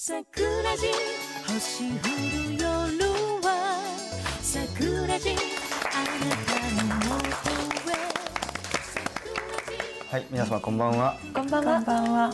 桜地星降る夜は桜地あなたのもとへはい、皆様こんばんは。こんばんは。こんばんは。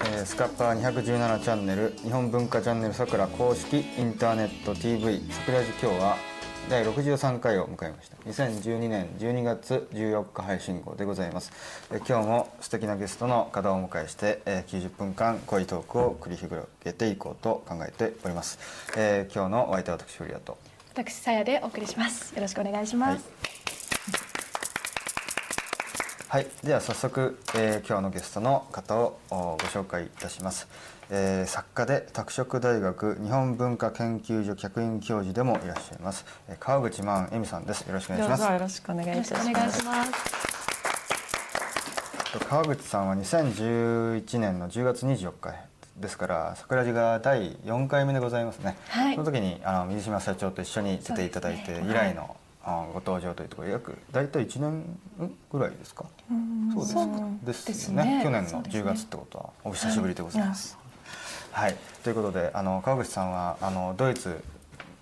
えースカッパー217チャンネル日本文化チャンネルさくら公式インターネット TV 桜地今日は第63回を迎えました。2012年12月14日配信号でございます、えー今日も素敵なゲストの方をお迎えして、えー90分間恋トークを繰り広げていこうと考えております、えー今日のお相手は私フリアと。私さやでお送りします。よろしくお願いします。はい、では早速、えー今日のゲストの方をおご紹介いたします、えー作家で拓殖大学日本文化研究所客員教授でもいらっしゃいます、えー川口万恵美さんです。よろしくお願いします。よろしくお願いします。川口さんは2011年の10月24日ですから桜地が第4回目でございますね、はい。その時にあの水島社長と一緒に出ていただいて以来の、あご登場というところで約大体1年ぐらいですか？そうですかですよね。ね去年のそうですね。10月ってことはお久しぶりでございます、はい、ということであの川口さんはあのドイツ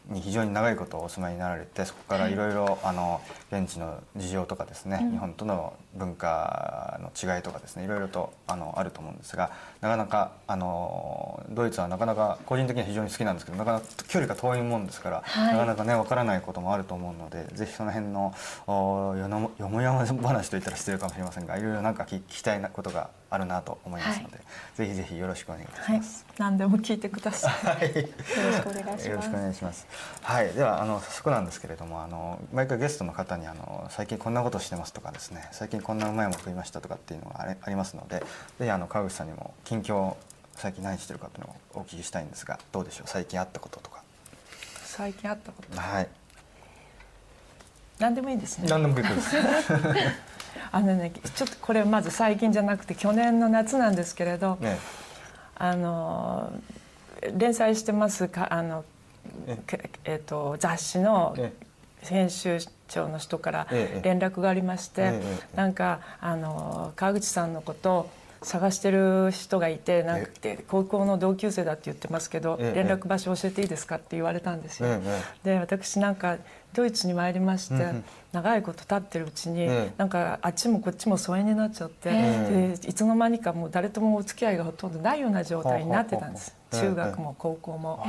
に非常に長いことお住まいになられてそこからいろいろあの現地の事情とかですね、日本との文化の違いとかですねいろいろとあのあると思うんですがなかなかあのドイツはなかなか個人的には非常に好きなんですけどなかなか距離が遠いもんですから、はいなかなかねわからないこともあると思うのでぜひその辺のおよのよもやま話といったら失礼かもしれませんがいろいろなんか聞聞きたいなことがあるなと思いますので、ぜひぜひよろしくお願いいたしはいます。、何でも聞いてください。はいよろしくお願いしますよろしくお。願いします。はい、ではあの早速なんですけれども、あの毎回ゲストの方にあの最近こんなことしてますとかですね、最近こんなうまいもの食いましたとかっていうのがあれありますので、ぜひあの川口さんにも近況最近何してるかっていうのをお聞きしたいんですが、どうでしょう？最近あったこととか。最近あったこと？はい。何でもいいですね。何でも結構です。あのね、ちょっとこれまず最近じゃなくて去年の夏なんですけれど、ね、あの連載してますかあのえっ、と雑誌のえ編集長の人からええ連絡がありまして、ええええ。なんかあの川口さんのことを探してる人がいてなんかで高校の同級生だって言ってますけど、ええ連絡場所教えていいですかって言われたんですよ。ええで私なんかドイツに参りまして、長いこと経ってるうちに、ええ。なんかあっちもこっちも疎遠になっちゃって、えでいつの間にかもう誰ともお付き合いがほとんどないような状態になってたんです、中学も高校も。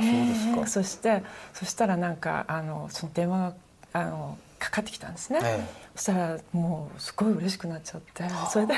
そしてそしたらなんかあのその電話があのかかってきたんですね、ええ。そしたらもうすごい嬉しくなっちゃって。それで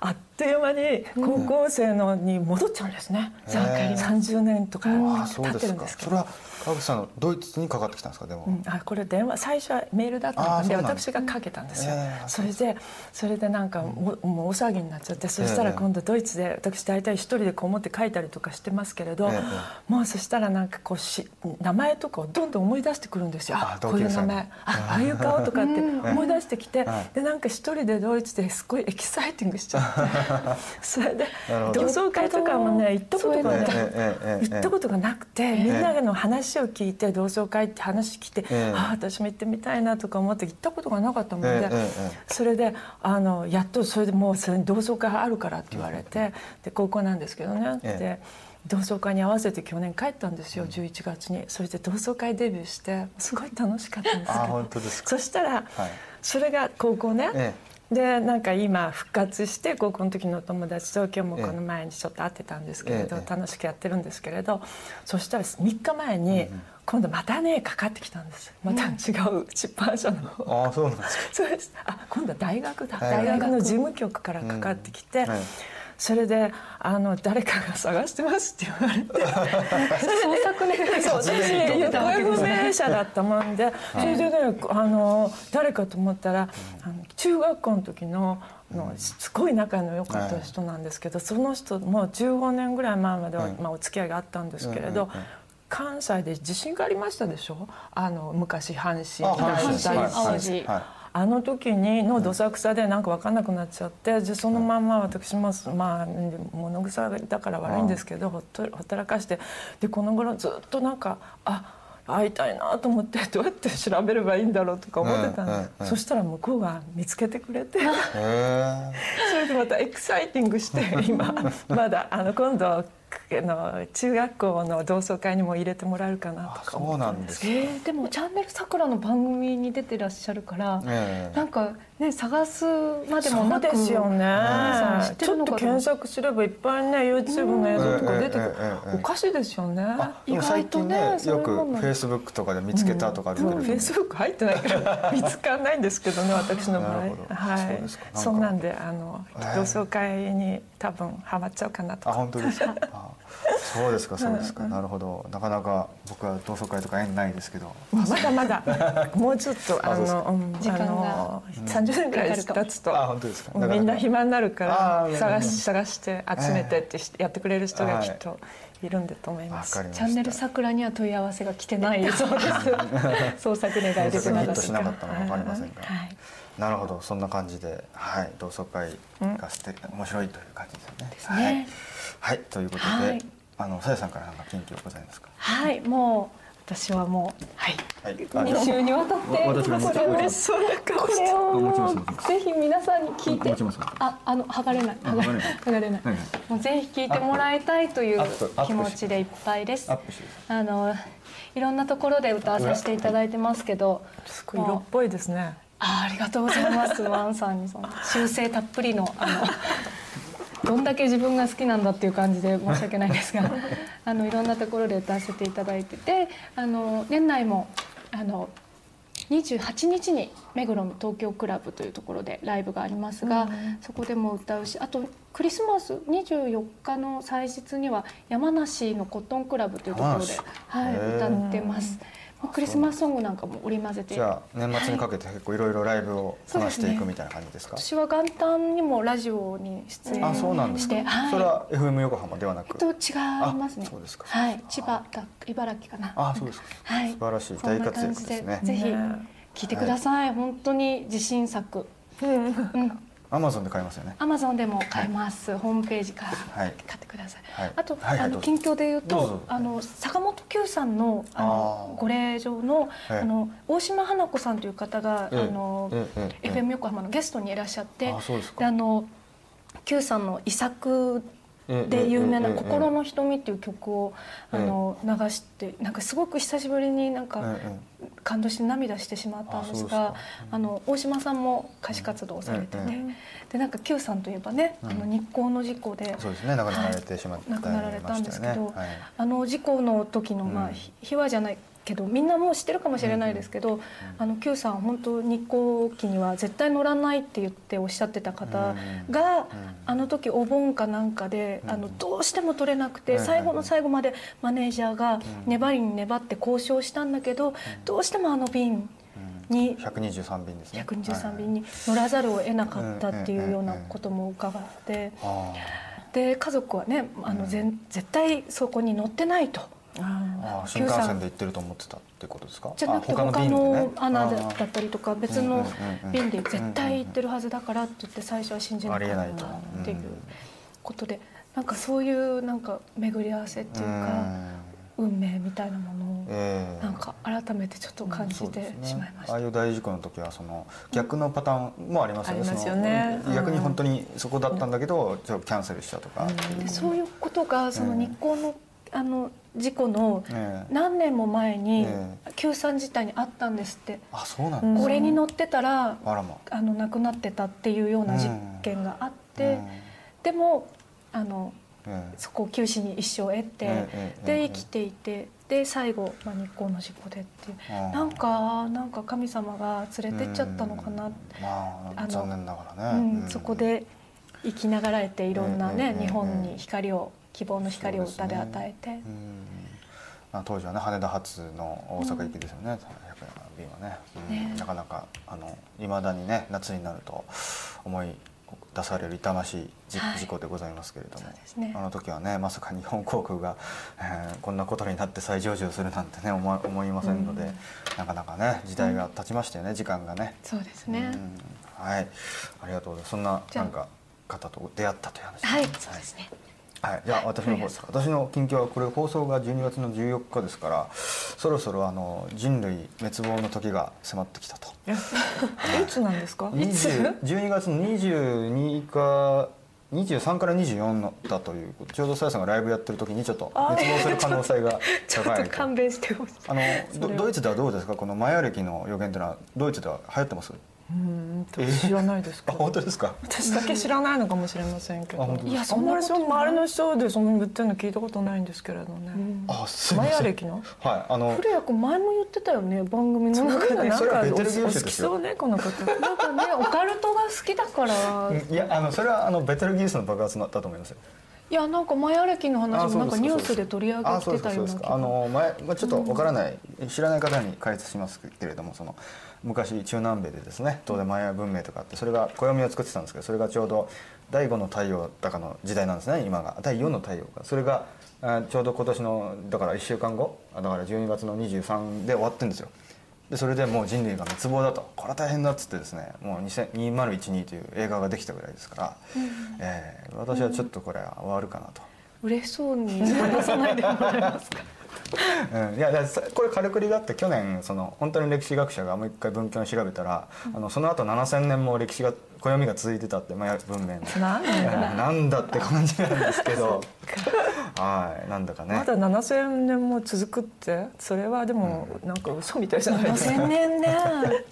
あっという間に高校生のに戻っちゃうんですね、ええ30年とかあ、経。ってるんですけど。それは川口さんのドイツにかかってきたんですか。でも。うん。あこれ電話最初はメールだったんです私がかけたんですよ、ええそれでそれでなんかもうもう大騒ぎになっちゃってそしたら今度ドイツで私大体一人でこもって書いたりとかしてますけれど、えもうそしたらなんかこうし名前とかをどんどん思い出してくるんですよ。ああこういう名前。あああいう顔とかって思い出してきて、はいでなんか一人でドイツですごいエキサイティングしちゃって それで同窓会とかもね行ったことがなええええええ行ったことがなくてみんなの話を聞いて同窓会って話聞いて、ええ。ああ私も行ってみたいなとか思って行ったことがなかったもんで、えええええそれであのやっとそれでもうそれに同窓会あるからって言われてで高校なんですけどね、ええ。で同窓会に合わせて去年帰ったんですよ、11月に。それで同窓会デビューしてすごい楽しかったんですけあ、ど本当ですか。そしたら、はい。それが高校ね、えでなんか今復活して高校の時のお友達と今日もこの前にちょっと会ってたんですけれど、ええ楽しくやってるんですけれどそしたら3日前に今度またねかかってきたんです。また違う出版社の方あ、そうなんですか。そうです。あ今度は大学だ、はい。大学の事務局からかかってきて、はいそれであの誰かが探してますって言われて。そう私行方不明者だったもんで、それでねあの誰かと思ったら、あの中学校の時ののすごい仲の良かった人なんですけど、その人もう15年ぐらい前までは、はいまあ、お付き合いがあったんですけれど。関西で地震がありましたでしょあの昔阪神あ大震淡路はいあの時にのどさくさでなんか分かんなくなっちゃってでそのまんま私もまあ物臭だから悪いんですけどほっとほったらかしてでこの頃ずっとなんかあ会いたいなと思って どうやって調べればいいんだろうとか思ってたんで、うんそしたら向こうが見つけてくれて。それでまたエキサイティングして今 まだあの今度、えの中学校の同窓会にも入れてもらえるかなとかあそう思ったなんですえー、でもチャンネルさくらの番組に出てらっしゃるから、ええ。なんかね探すまでもそうなくですよね。さん知ってちょっと検索すればいっぱいね YouTube の映像とか出てくる。おかしいですよね。あでも意外最とね近ねよくそういうものフェイスブックとかで見つけたとか出てる。ん。でフェイスブック入ってないから見つからないんですけどね私の場合。はいそうなんか。そうなんであのええ。同窓会に多分ハマっちゃうかなとか。あ本当ですか。あそうですかそうですか。なるほど。なかなか僕は同窓会とか縁ないですけど。まだまだ。もうちょっとあのうん時間が。あの30年ぐらい経つと。あ本当ですか。もうみんな暇になるから探し探して集めてってやってくれる人がきっとい。るんだと思いわますチャンネルさくらには問い合わせが来てないそうです。創作願い出てヒットなかったしなかったのか分かりませんがはい。なるほど。そんな感じではい。同窓会が素敵面白いという感じですよね。ですね。はい、はい、ということで、はいあのさやさんからなんか近況ございますか？はいもう私はもうはい。はい。2週にわたってこれしそうな顔してこれをぜひ皆さんに聞いて。持ちますああの剥がれない。あ剥がれない。剥がれない。もうぜひ聞いてもらいたいという気持ちでいっぱいです。あのいろんなところで歌わさせていただいてますけどすごい色っぽいですね。あありがとうございます。ワンさんにその修正たっぷりのあのどんだけ自分が好きなんだっていう感じで申し訳ないんですが あのいろんなところで歌わせていただいててあの年内もあの28日に目黒の東京クラブというところでライブがありますが、そこでも歌うしあとクリスマス24日の祭日には山梨のコットンクラブというところで、はい、歌ってます。もうクリスマスソングなんかも織り交ぜて。じゃあ年末にかけて結構いろいろライブをこなしていくみたいな感じですか？私は元旦にもラジオに出演あそうなんですか、して、はい、それは FM 横浜ではなく？えっと違いますね。あそうですか。はい。千葉だ茨城かな。あそうですか。はい。素晴らしい。大活躍ですね。ぜひね聞いてください、本当に自信作。うんアマゾンで買いますよね。アマゾンでも買えます、ホームページか。らはい。買ってください、はいあと、はいはいあの近況で言うとどうぞ。あの坂本九さんのあのご令嬢のええ。あの大島花子さんという方が、ええ。あの、ええええ。FM 横浜のゲストにいらっしゃってあであの九さんの遺作ええで有名な「ええええ心の瞳」っていう曲をあええの流してなんかすごく久しぶりになんかええ感動して涙してしまったんですがか。あの大島さんも歌手活動をされててええでなんか Q さんといえばねうん。あの日光の事故でそうですね。亡くなられてしまった亡くなられたんですけどあの事故の時のまあ秘話じゃないけどみんなもう知ってるかもしれないですけどあの Q さん本当日光機には絶対乗らないって言っておっしゃってた方があの時お盆かなんかであのどうしても取れなくてうん最後の最後までマネージャーが粘りに粘って交渉したんだけどどうしてもあの便に123便ですね。123便に乗らざるを得なかったっていうようなことも伺って。あで家族はねあの全絶対そこに乗ってないと。ー。あー新幹線で行ってると思ってたってことですか？じゃなくてあ他の穴だったりとか別の便で絶対行ってるはずだからって言って最初は信じなかったっていうことでなんかそういうなんか巡り合わせっていうか運命みたいなものをええ。なんか改めてちょっと感じてしまいました。ああいう大事故の時はその逆のパターンもありますよね,その、ありますよね。うん。逆に本当にそこだったんだけどちょっとキャンセルしたとかでそういうことがその日光のあの事故のええ。何年も前にえ救済自体にあったんですって。あそうなんこれに乗ってたらあらま。あの亡くなってたっていうような実験があってうん。でもあのええ。そこを九死に一生を得てで生きていてで最後、まあ、日光の事故でっていう。なんかなんか神様が連れてっちゃったのかな。うん。まあ残念ながうらね、ん、そこで生きながらえていろんなね、うん日本に光を希望の光を歌で与えて、うん。まあ、当時はね羽田発の大阪行きですよね、100便はね,、うん。ねなかなかあの未だにね夏になると思い出される痛ましい事故でございますけれども、ね。あの時はねまさか日本航空が、えーこんなことになって再上場するなんてね思わ思いませんので、なかなかね時代が経ちましたよね、時間がね。そうですね、うん。はい、ありがとうございます。そんななんか方と出会ったという話。はいそうですねはい、じゃあ私の方です。か。私の近況はこれ放送が12月の14日ですから、そろそろあの人類滅亡の時が迫ってきたと。えい。つなんですか？20 12月の22か23から24のだというちょうどさやさんがライブやってる時にちょっと熱望する可能性がちょっ高いと。勘弁してほしい。あのドドイツではどうですか？このマヤ歴の予言というのはドイツでは流行ってます？うん知らないですあけど。本当ですか？私だけ知らないのかもしれませんけど。いやそんなにその周りの人でその言ってるの聞いたことない。んですけれどね、あすいまマせんヤ歴の？はいあの古谷君前も言ってたよね番組の中で。なんそれはベテルギウスかお好ですよ。きそうねこの方。なんかねオカルトが好きだから。いやあのそれはあのベテルギウスの爆発だったと思いますよいやなんかマヤ歴の話もなんかニュースで取り上げてたような気ですそうですか。あの前、まあ、ちょっとわからない、知らない方に解説しますけれどもその昔中南米でですね当然マヤ文明とかあってそれが暦を作ってたんですけどそれがちょうど第5の太陽だかの時代なんですね今が。第4の太陽がそれがあちょうど今年のだから1週間後あだから12月の23で終わってるんですよ。でそれでもう人類が滅亡だと。これは大変だっつってですねもう2000 2012という映画ができたぐらいですから、えー私はちょっとこれは終わるかなと。嬉しそうに話さないでもらえますか？うん、いやこれからくりがあって去年その本当に歴史学者がもう一回文献を調べたら、あのその後7,000年も歴史が暦が続いてたってマヤ文明のなんでうんなんだって感じなんですけど。はいなんだかね。まだ7000年も続くってそれはでもなんか嘘みたいじゃないですか。5000年ね。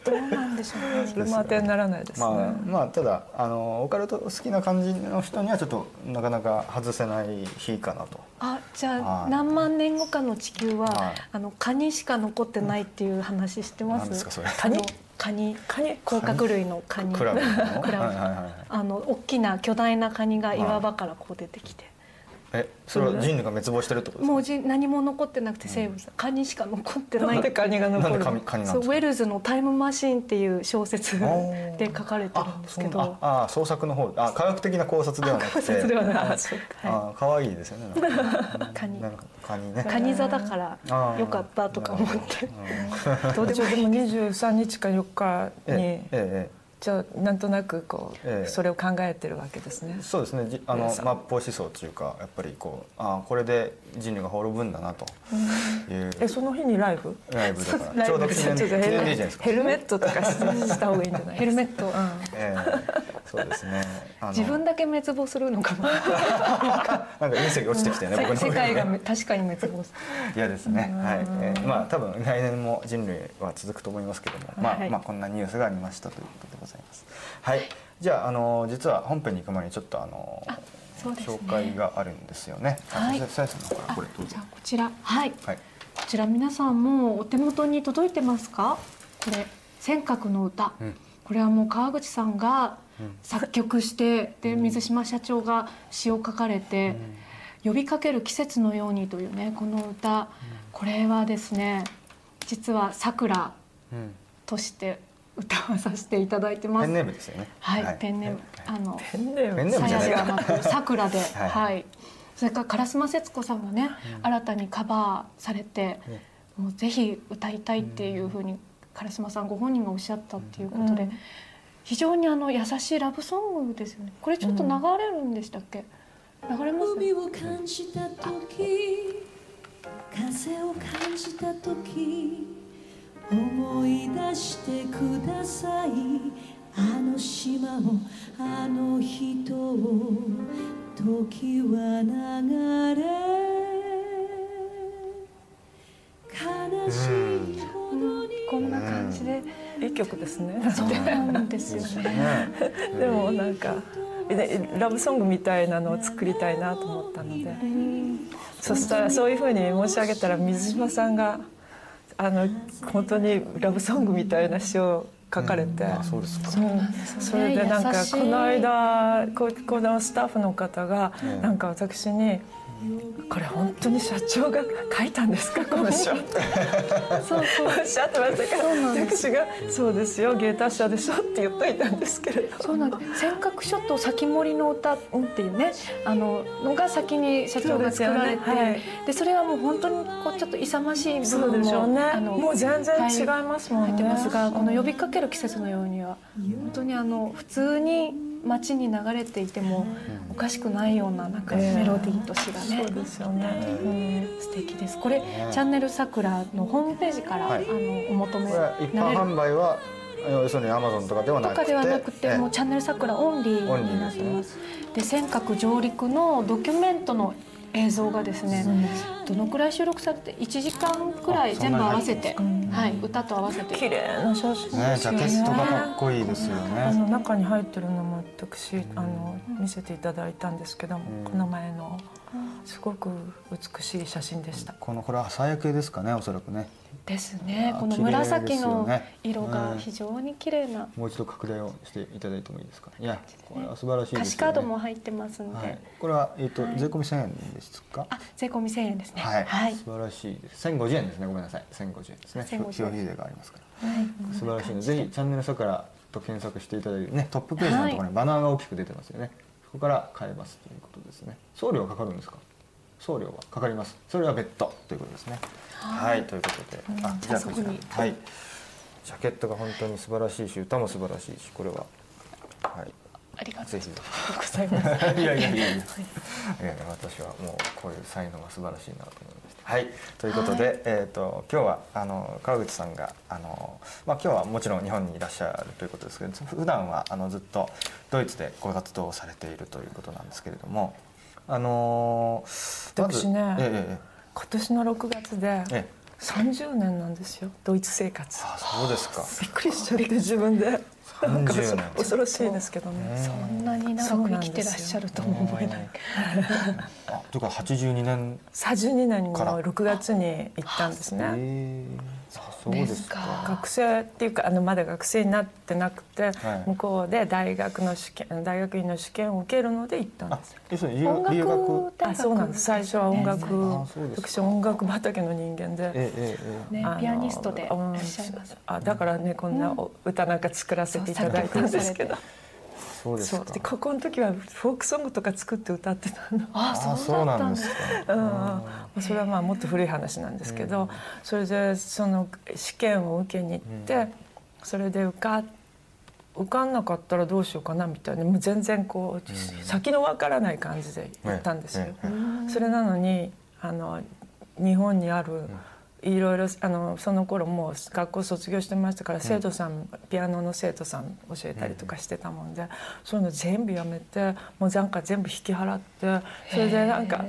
どうなんでしょうね。それも当てにならないですね、まあ、まあただあのオカルト好きな感じの人にはちょっとなかなか外せない日かなと。あじゃはい。あ何万年後かの地球は、はい。あのカニしか残ってないっていう話知ってます？何ですかそれ。カニ？カニカニ？甲殻類のカニ。クラ クラブあの大きな巨大なカニが岩場からこう出てきて、えそれは人類が滅亡してるってことですか？もうじ何も残ってなくて生物、カニしか残ってなないんでカニが残るの？なんでカニカニなんですか？そうウェルズの「タイムマシーン」っていう小説ーで書かれてるんですけあどああ創作の方。あ科学的な考察ではなくて。考察ではなくてあ可愛いですよね。カニ。なんかカニね。カニ座だからよかったとか思って。ど。うでもでも23日か4日に、ええええじゃあなんとなくこう、ええ。それを考えてるわけですね。そうですね。じあの末法思想っていうかやっぱりこうあこれで人類が滅ぶんだなという。えその日にライブ？ライブだから。ライブ。ちょうど記念記じゃないですか。ヘルメットとかしした方がいいんじゃないヘルメット、ええ。そうですね。自分だけ滅亡するのかも。なんか隕石落ちてきてね僕の。世界が確かに滅亡する。嫌ですね。はい。えーまあ多分来年も人類は続くと思いますけども、まあ、はい。まあこんなニュースがありましたということでございます。はい。じゃああの実は本編に行く前にちょっとあの紹介があるんですよね。はい。あさやさんの方からこれどうぞ。じゃあ。こちら。はい。はい。こちら皆さんもうお手元に届いてますか？これ「尖閣の歌」うん。これはもう川口さんがうん。作曲して、で水島社長が詩を書かれて「呼びかける季節のように」というねこの歌、これはですね実は「さくらうん。」として歌わさせていただいてます。ペンネームですよね。はい、ペンネーム、はい。あのペンネーム。さやがまくさくらで、はい。はい、それから烏丸節子さんがね、新たにカバーされて、もうぜひ歌いたいっていうふうに烏丸さんご本人がおっしゃったっていうことで、うん。非常にあの優しいラブソングですよね。これちょっと流れるんでしたっけ？流れます、海を感じた時風を感じた時思い出してください。あの島をあの人を時は流れ。悲しいほどに。こんな感じで、いい曲ですね。そうなんですよね。ね。でもなんかでラブソングみたいなのを作りたいなと思ったので。そしたらそういうふうに申し上げたら水島さんがあの本当にラブソングみたいな詩を書かれて、あそうですか。それでなんかこの間ここのスタッフの方がええ。なんか私に「これ本当に社長が書いたんですか？この詩を」ってそうそう。おっしゃってました私が「そうですよ芸達者でしょ」って言っといたんですけれど。そうなんです。尖閣諸島先森の歌っていうね、あののが先に社長が作られて、そうでね。はい。でそれはもう本当にこうちょっと勇ましい部分もでしょうね。あのもう全然違いますもんね。入ってますが、この呼びかける季節のようには本当にあの普通に街に流れていてもおかしくないようななんかええメロディーと詩がね。そうですよね、素敵です。これ、チャンネル桜のホームページから、はい。あのお求め一般。販売は要するにアマゾンとかではなくて。とかではなくてもうチャンネル桜オンリーになってます。で尖閣上陸のドキュメントの映像がですね、どのくらい収録されて1時間くらい全部合わせて、はい、歌と合わせて。綺麗な写真。ねジャケットがかっこいいですよね。あの中に入ってるのも私あの見せていただいたんですけども、この前のすごく美しい写真でした。このこれは朝焼けですかねおそらくねですね。あこの紫の色うん。が非常に綺麗なもう一度拡大をしていただいてもいいですか？いやこれは素晴らしいですよね。歌詞カードも入ってますんで、はい、これは、えっと税込み1000円ですかあ税込み1000円ですね。はい、はい。素晴らしいです。1050円ですね。ごめんなさい。1050円ですね。1050円。消費税がありますから。素晴らしいのでぜひチャンネルさからと検索していただいてねトップページのところにバナーが大きく出てますよね、そこから買えますということですね。送料かかるんですか？送料はかかります。それは別途ということですねはい。ということで。あじゃあこちらはい。ジャケットが本当に素晴らしいし歌も素晴らしいしこれは。はい。ありがとう。ございます。いやいやいやいや。い。やいや私はもうこういう才能が素晴らしいなと思いました。はい。ということで、えっ、と今日はあの川口さんがあのまあ今日はもちろん日本にいらっしゃるということですけど普段はあのずっとドイツでご活動をされているということなんですけれどもあのまず私ねええ今年の6月でええ。ええ30年なんですよドイツ生活。あそうですか。びっくりしちゃって自分で。なんか30年。恐ろしいですけどね。そんなに長く生きてらっしゃるとも思えない。あというか82年32年のから。6月に行ったんですねそうですか。学生っていうかあのまだ学生になってなくて、はい。向こうで大学の試験大学院の試験を受けるので行ったんあです要するに留音楽あそうなんです最初は音楽、あそうですか。私音楽畑の人間で、えええええねあのピアニストでいうんらっしゃいます。あだからねこんなお歌なんか作らせていただいたんですけどそうですか。そう。でここの時はフォークソングとか作って歌ってたの。ああそうなんですか。うん、それはまあもっと古い話なんですけど、それでその試験を受けに行って、それで受か受かんなかったらどうしようかなみたいな。もう全然こう、先のわからない感じで行ったんですよ。それなのにあの日本にあるいろいろあのその頃もう学校卒業してましたから生徒さん、ピアノの生徒さん教えたりとかしてたもんで、そういうの全部やめてもうなんか全部引き払ってそれでなんか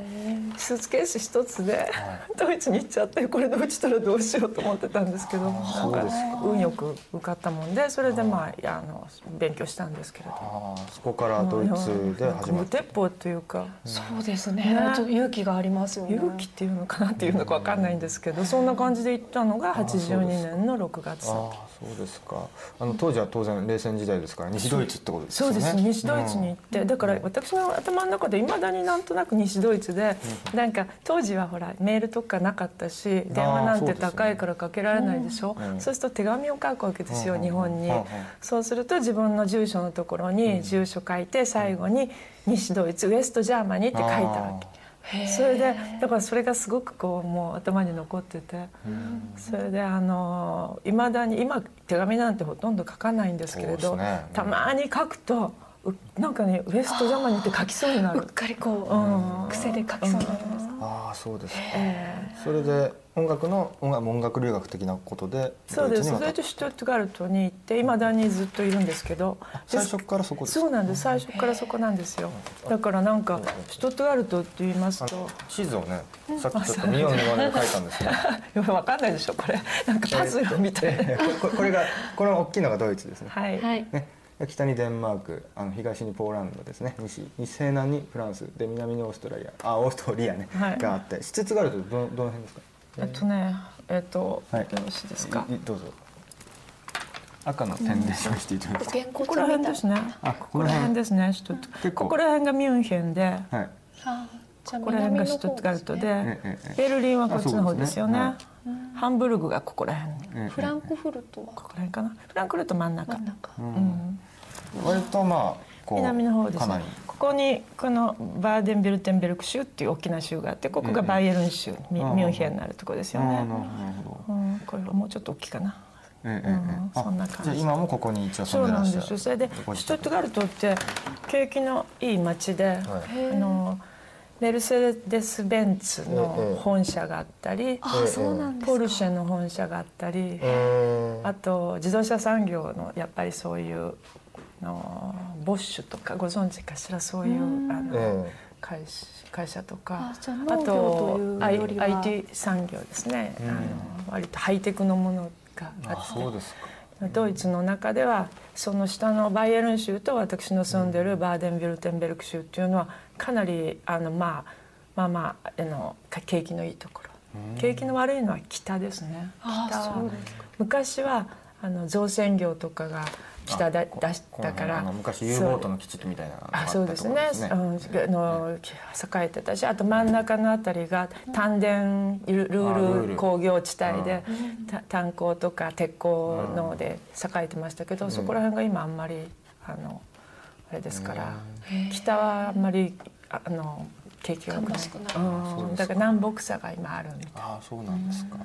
スーツケース一つでドイツに行っちゃってこれで落ちたらどうしようと思ってたんですけどなんか運よく受かったもんでそれでまああの勉強したんですけれど。そこからドイツで始ま無った鉄砲というか。そうですね。ねちょっと勇気がありますよね。勇気っていうのかなっていうのかわかんないんですけどそんな感じで行ったのが82年の6月。ああそうですか。あの当時は当然冷戦時代ですから西ドイツってことですよね。そうです。西ドイツに行って、だから私の頭の中でいまだになんとなく西ドイツで、なんか当時はほらメールとかなかったし電話なんて高いからかけられないでしょ、うん。そうすると手紙を書くわけですよ、うん日本に、うんうんそうすると自分の住所のところに住所書いて最後に西ドイツ West Germany って書いたわけ。それでだからそれがすごくこうもう頭に残ってて、それであのいまだに今手紙なんてほとんど書かないんですけれど、たまに書くとうなんかね West Germany って書きそうになる。うっ。かりこうんう癖で書きそうになりますああそうですか。えそれで音楽の音楽音楽留学的なことでそうです。それでシュトゥットガルトに行っていまだにずっといるんですけど最初からそこですか？そうなんです。最初からそこなんですよ。だからなんかシュトゥットガルトって言いますと。地図をねさっきちょっと見よう見まねで書いたんですけど わかんないでしょこれ。なんかパズルみたいな、えーこれ これがこれ大きいのがドイツですね。はい、はい。ね、北にデンマークあの東にポーランドですね。西西西南にフランス。で南にオーストラリア。あオーストリアね、はい。があって。施設があるとどどの辺ですか？えっとねえっと、はい。よろしいですか？どうぞ。赤の点で示していただきて、げん。こここら辺ですね。あこここら辺ですね。シュトゥット結構。ここら辺がミュンヘンではい。ここら辺がシュトゥットガルトで、えええ。えベルリンはこっちの方ですよね。あハンブルグがここら辺。ええフランクフルトは？ここら辺かな。フランクフルト真ん中。真ん中。うん。割とまあこう南の方ですかなり。ここにこのバーデンベルテンベルク州っていう大きな州があってここがバイエルン州、ミうんミュンヘンになるとこですよね。うん、これはもうちょっと大きいかな。ええええうん。あそんな感じ。じゃあ今もここに一応そうなんで住んでらっしゃる。す。よそれでシュトゥットガルトって景気のいい街で、あのメルセデス・ベンツの本社があったり、ポルシェの本社があったり、あと自動車産業のやっぱりそういうのボッシュとかご存知かしらそういうあの会社会社とかあと IT 産業ですね、あの割とハイテクのものがああってそうですか。ドイツの中ではその下のバイエルン州と私の住んでるバーデンビルテンベルク州っていうのはかなりあの、まあ、まあまああのか景気のいいところ。景気の悪いのは北ですね。あ北昔はあの造船業とかが北だこ出したから。昔 U ボートの基地みたいなあそうですね。ですね。うん、あの栄えてたしあと真ん中のあたりが丹田ルーールル。工業地帯でた炭鉱とか鉄鋼ので栄えてましたけど、そこら辺が今あんまりあのあれですから、北はあんまりああの景気が良くないうん、だから南北差が今あるみたい。ああそうなんですか。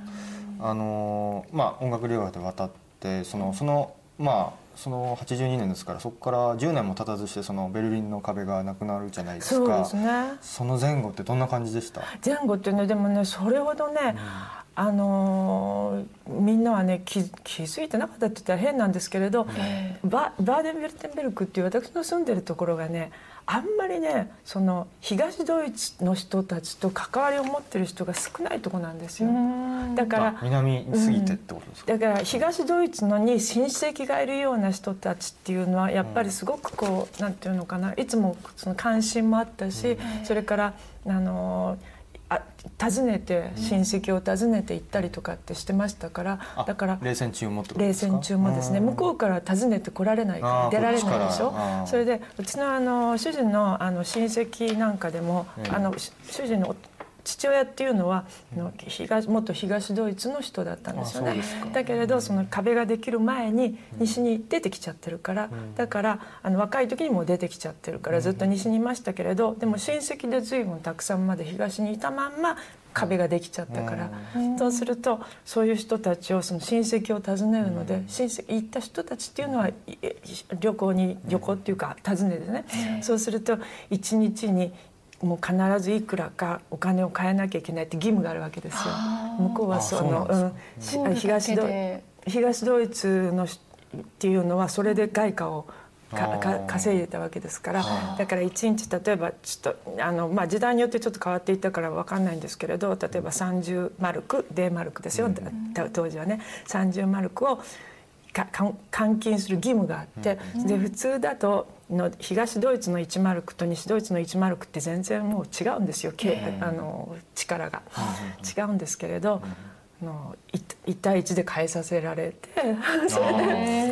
あのーまあ音楽留学で渡ってそのそのまあその82年ですからそこから10年も経たずしてそのベルリンの壁がなくなるじゃないですか。そうですね。その前後ってどんな感じでした？前後ってねでもねそれほどね、あのーみんなはね気気づいてなかったって言ったら変なんですけれど、ババーデンビルテンベルクっていう私の住んでるところがねあんまりねその東ドイツの人たちと関わりを持ってる人が少ないとこなんですよ。だからあ南に過ぎてってことですか？だから東ドイツのに親戚がいるような人たちっていうのはやっぱりすごくこうなんていうのかないつもその関心もあったし、それからあのあ訪ねて親戚を訪ねて行ったりとかってしてましたから、あだから冷戦中も冷ですか？戦中もですね向こうから訪ねて来られないから出られないでしょ？それでうちのあの主人のあの親戚なんかでも、ええ。あのし主人の父親っていうのは、あの東元東ドイツの人だったんですよね。だけれどその壁ができる前に西に出てきちゃってるから、だからあの若い時にもう出てきちゃってるからずっと西にいましたけれどでも親戚で随分たくさんまで東にいたまんま壁ができちゃったから、そうするとそういう人たちをその親戚を訪ねるので、親戚行った人たちっていうのは旅行に旅行っていうか訪ねてね、そうすると一日にもう必ずいくらかお金を変えなきゃいけないって義務があるわけですよ。向こうはそのううん。東ドで東ドイツのしっていうのはそれで外貨をかか稼いでたわけですから。だから1日例えばちょっとあの、まあ、時代によってちょっと変わっていったから分かんないんですけれど例えば30マルクデーマルクですよ、た当時はね。30マルクをかか換金する義務があって、で普通だとの東ドイツの1マルクと西ドイツの1マルクって全然もう違うんですよ、けあの力が、違うんですけれど。あのい一対一で変えさせられて それ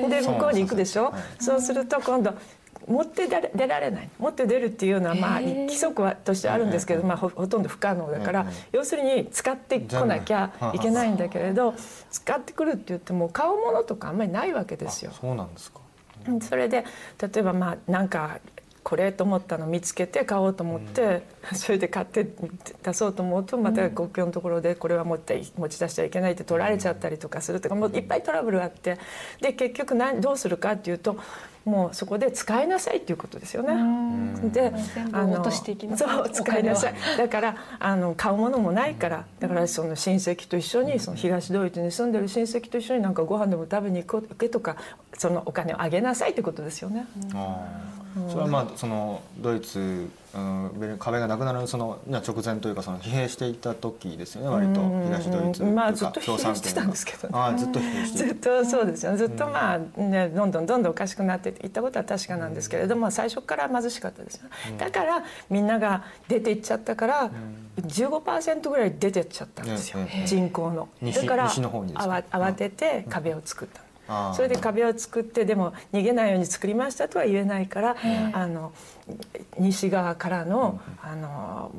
でで向こうに行くでしょ？そうすると今度持って出られない。持って出るっていうのはまあ規則はとしてあるんですけど、まあ、ほほとんど不可能だから、要するに使ってこなきゃい。けないんだけれど使ってくるって言っても買うものとかあんまりないわけですよ。そうなんですか。それで例えばまあなんかこれと思ったの見つけて買おうと思って、それで買って出そうと思うとまた国境のところでこれは持って持ち出しちゃいけないって取られちゃったりとかするとかもういっぱいトラブルがあってで結局何どうするかっていうともうそこで使いなさいっていうことですよね。で全部落としていきなさいそう使いなさい。だからあの買うものもないから。だからその親戚と一緒にその東ドイツに住んでる親戚と一緒になんかご飯でも食べに行けとかそのお金をあげなさいってことですよね。それはまあそのドイツ、うん、壁がなくなるその直前というかその疲弊していた時ですよね割と東ドイツとまあずっと疲弊してたんですけどね。ああずっと疲弊してずっとそうですよ。ねずっとまあねどんどんどんどんおかしくなっていったことは確かなんですけれども最初から貧しかったですよね。だからみんなが出ていっちゃったから15%ぐらい出てっちゃったんですよ。ええ人口の。西だから慌慌てて壁を作ったそれで壁を作ってでも逃げないように作りましたとは言えないからあの西側からのあの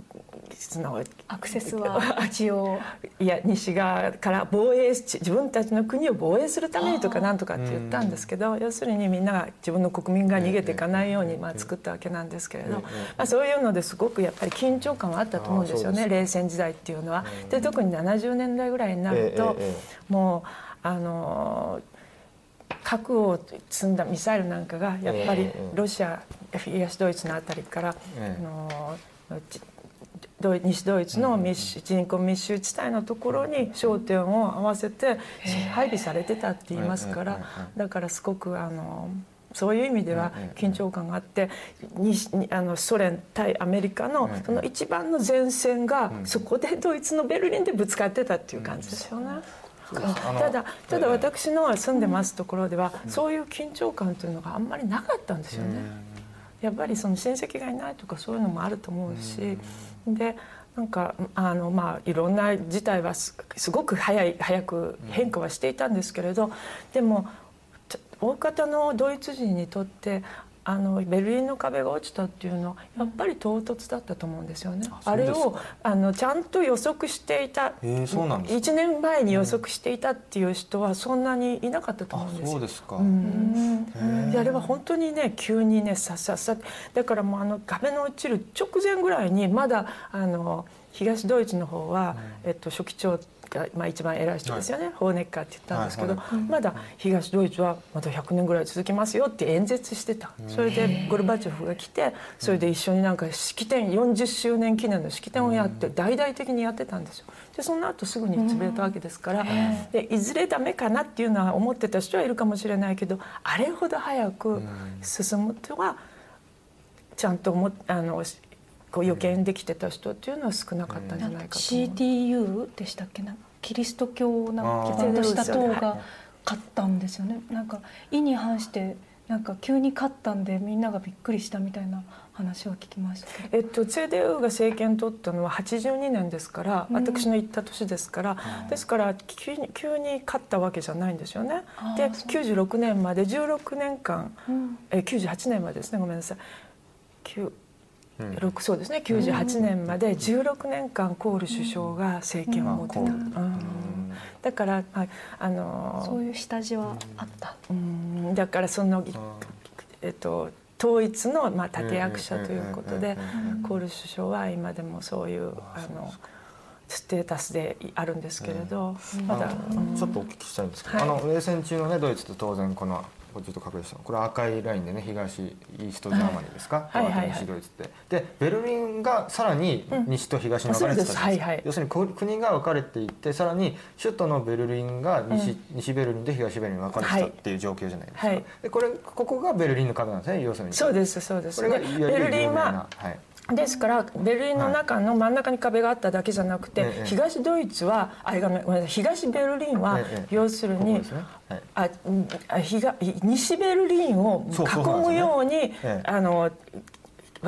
そのアクセスは 一応。いや西側から防衛し自分たちの国を防衛するためにとかなんとかって言ったんですけど要するにみんなが自分の国民が逃げていかないようにまあ作ったわけなんですけれど、まあ、そういうのですごくやっぱり緊張感はあったと思うんですよね冷戦時代っていうのは。で特に70年代ぐらいになると、もうあの核を積んだミサイルなんかがやっぱりええロシア東ドイツのあたりから、ええ。あの西ドイツの密集人口密集地帯のところに焦点を合わせて配備されてたって言いますからだからすごくあのそういう意味では緊張感があって西あのソ連対アメリカのその一番の前線がそこでドイツのベルリンでぶつかってたっていう感じですよね。ただただ私の住んでますところではそういう緊張感というのがあんまりなかったんですよね。やっぱりその親戚がいないとかそういうのもあると思うしでなんかあのまあいろんな事態はすごく早い早く変化はしていたんですけれどでも大方のドイツ人にとってあのベルリンの壁が落ちたっていうのはやっぱり唐突だったと思うんですよね。あれをあのちゃんと予測していた、えー、そうなんです1年前に予測していたっていう人はそんなにいなかったと思うんですよ。そうですか。うん、であれは本当にね急にねさっさっさだからもうあの壁の落ちる直前ぐらいにまだあの東ドイツの方は、えっと、書記長が、まあ、一番偉い人ですよね、はい、ホーネッカーって言ったんですけど、はいはい、まだ東ドイツはまた100年ぐらい続きますよって演説してた。それでゴルバチョフが来てそれで一緒になんか式典40周年記念の式典をやって大々的にやってたんですよ。でその後すぐに潰れたわけですからでいずれダメかなっていうのは思ってた人はいるかもしれないけどあれほど早く進むとはちゃんともあのこう予見できてた人っていうのは少なかったんじゃないかと CDU でしたっけ？なキリスト教な基とした党が勝ったんですよね。なんか意に反してなんか急に勝ったんでみんながびっくりしたみたいな話は聞きましたえっと CDU が政権取ったのは82年ですから、うん、私の行った年ですから、うん、ですから急に急に勝ったわけじゃないんですよね。で96年まで16年間、うん、え98年までですね。ごめんなさい。6そうですね。98年まで16年間コール首相が政権を持ってた、うん、だから、はい、あのそういう下地はあった、うん、だからその、えっと、統一の、まあ、立役者ということでコール首相は今でもそういうあのステータスであるんですけれど、まだ、ちょっとお聞きしたいんですけど、はい、あの冷戦中のねドイツって当然このこれちょっと確認したこれ赤いラインでね東 East Germany ですか、はい、はい西ドイツってでベルリンがさらに西と東に分かれてたんです、はいはい、要するに国が分かれていってさらに首都のベルリンが西うん、西ベルリンと東ベルリンに分かれてたっていう状況じゃないですか、はい、でこれここがベルリンの壁なんですね要するに。そうですそうです。これがベルリンは、はいですからベルリンの中の真ん中に壁があっただけじゃなくて、東ドイツはあれがごめんなさい東ベルリンは要するに、あ東西ベルリンを囲むようにあの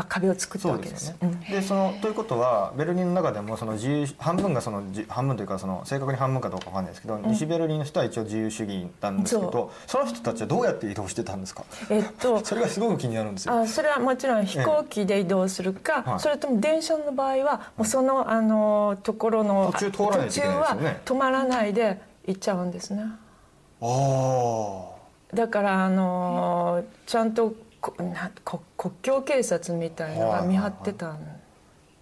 壁を作ったわけですね。でそのということはベルリンの中でもその自由半分がその半分というかその正確に半分かどうかわかんないですけど、うん、西ベルリンの人は一応自由主義なんですけどその人たちはどうやって移動してたんですか、えっと、それがすごく気になるんですよ。あそれはもちろん飛行機で移動するか、ええ、それとも電車の場合はもうそのあのところの途中通らないといけないですよね。止まらないで行っちゃうんですね。ああ。だからあのちゃんとな国境警察みたいのが見張ってたん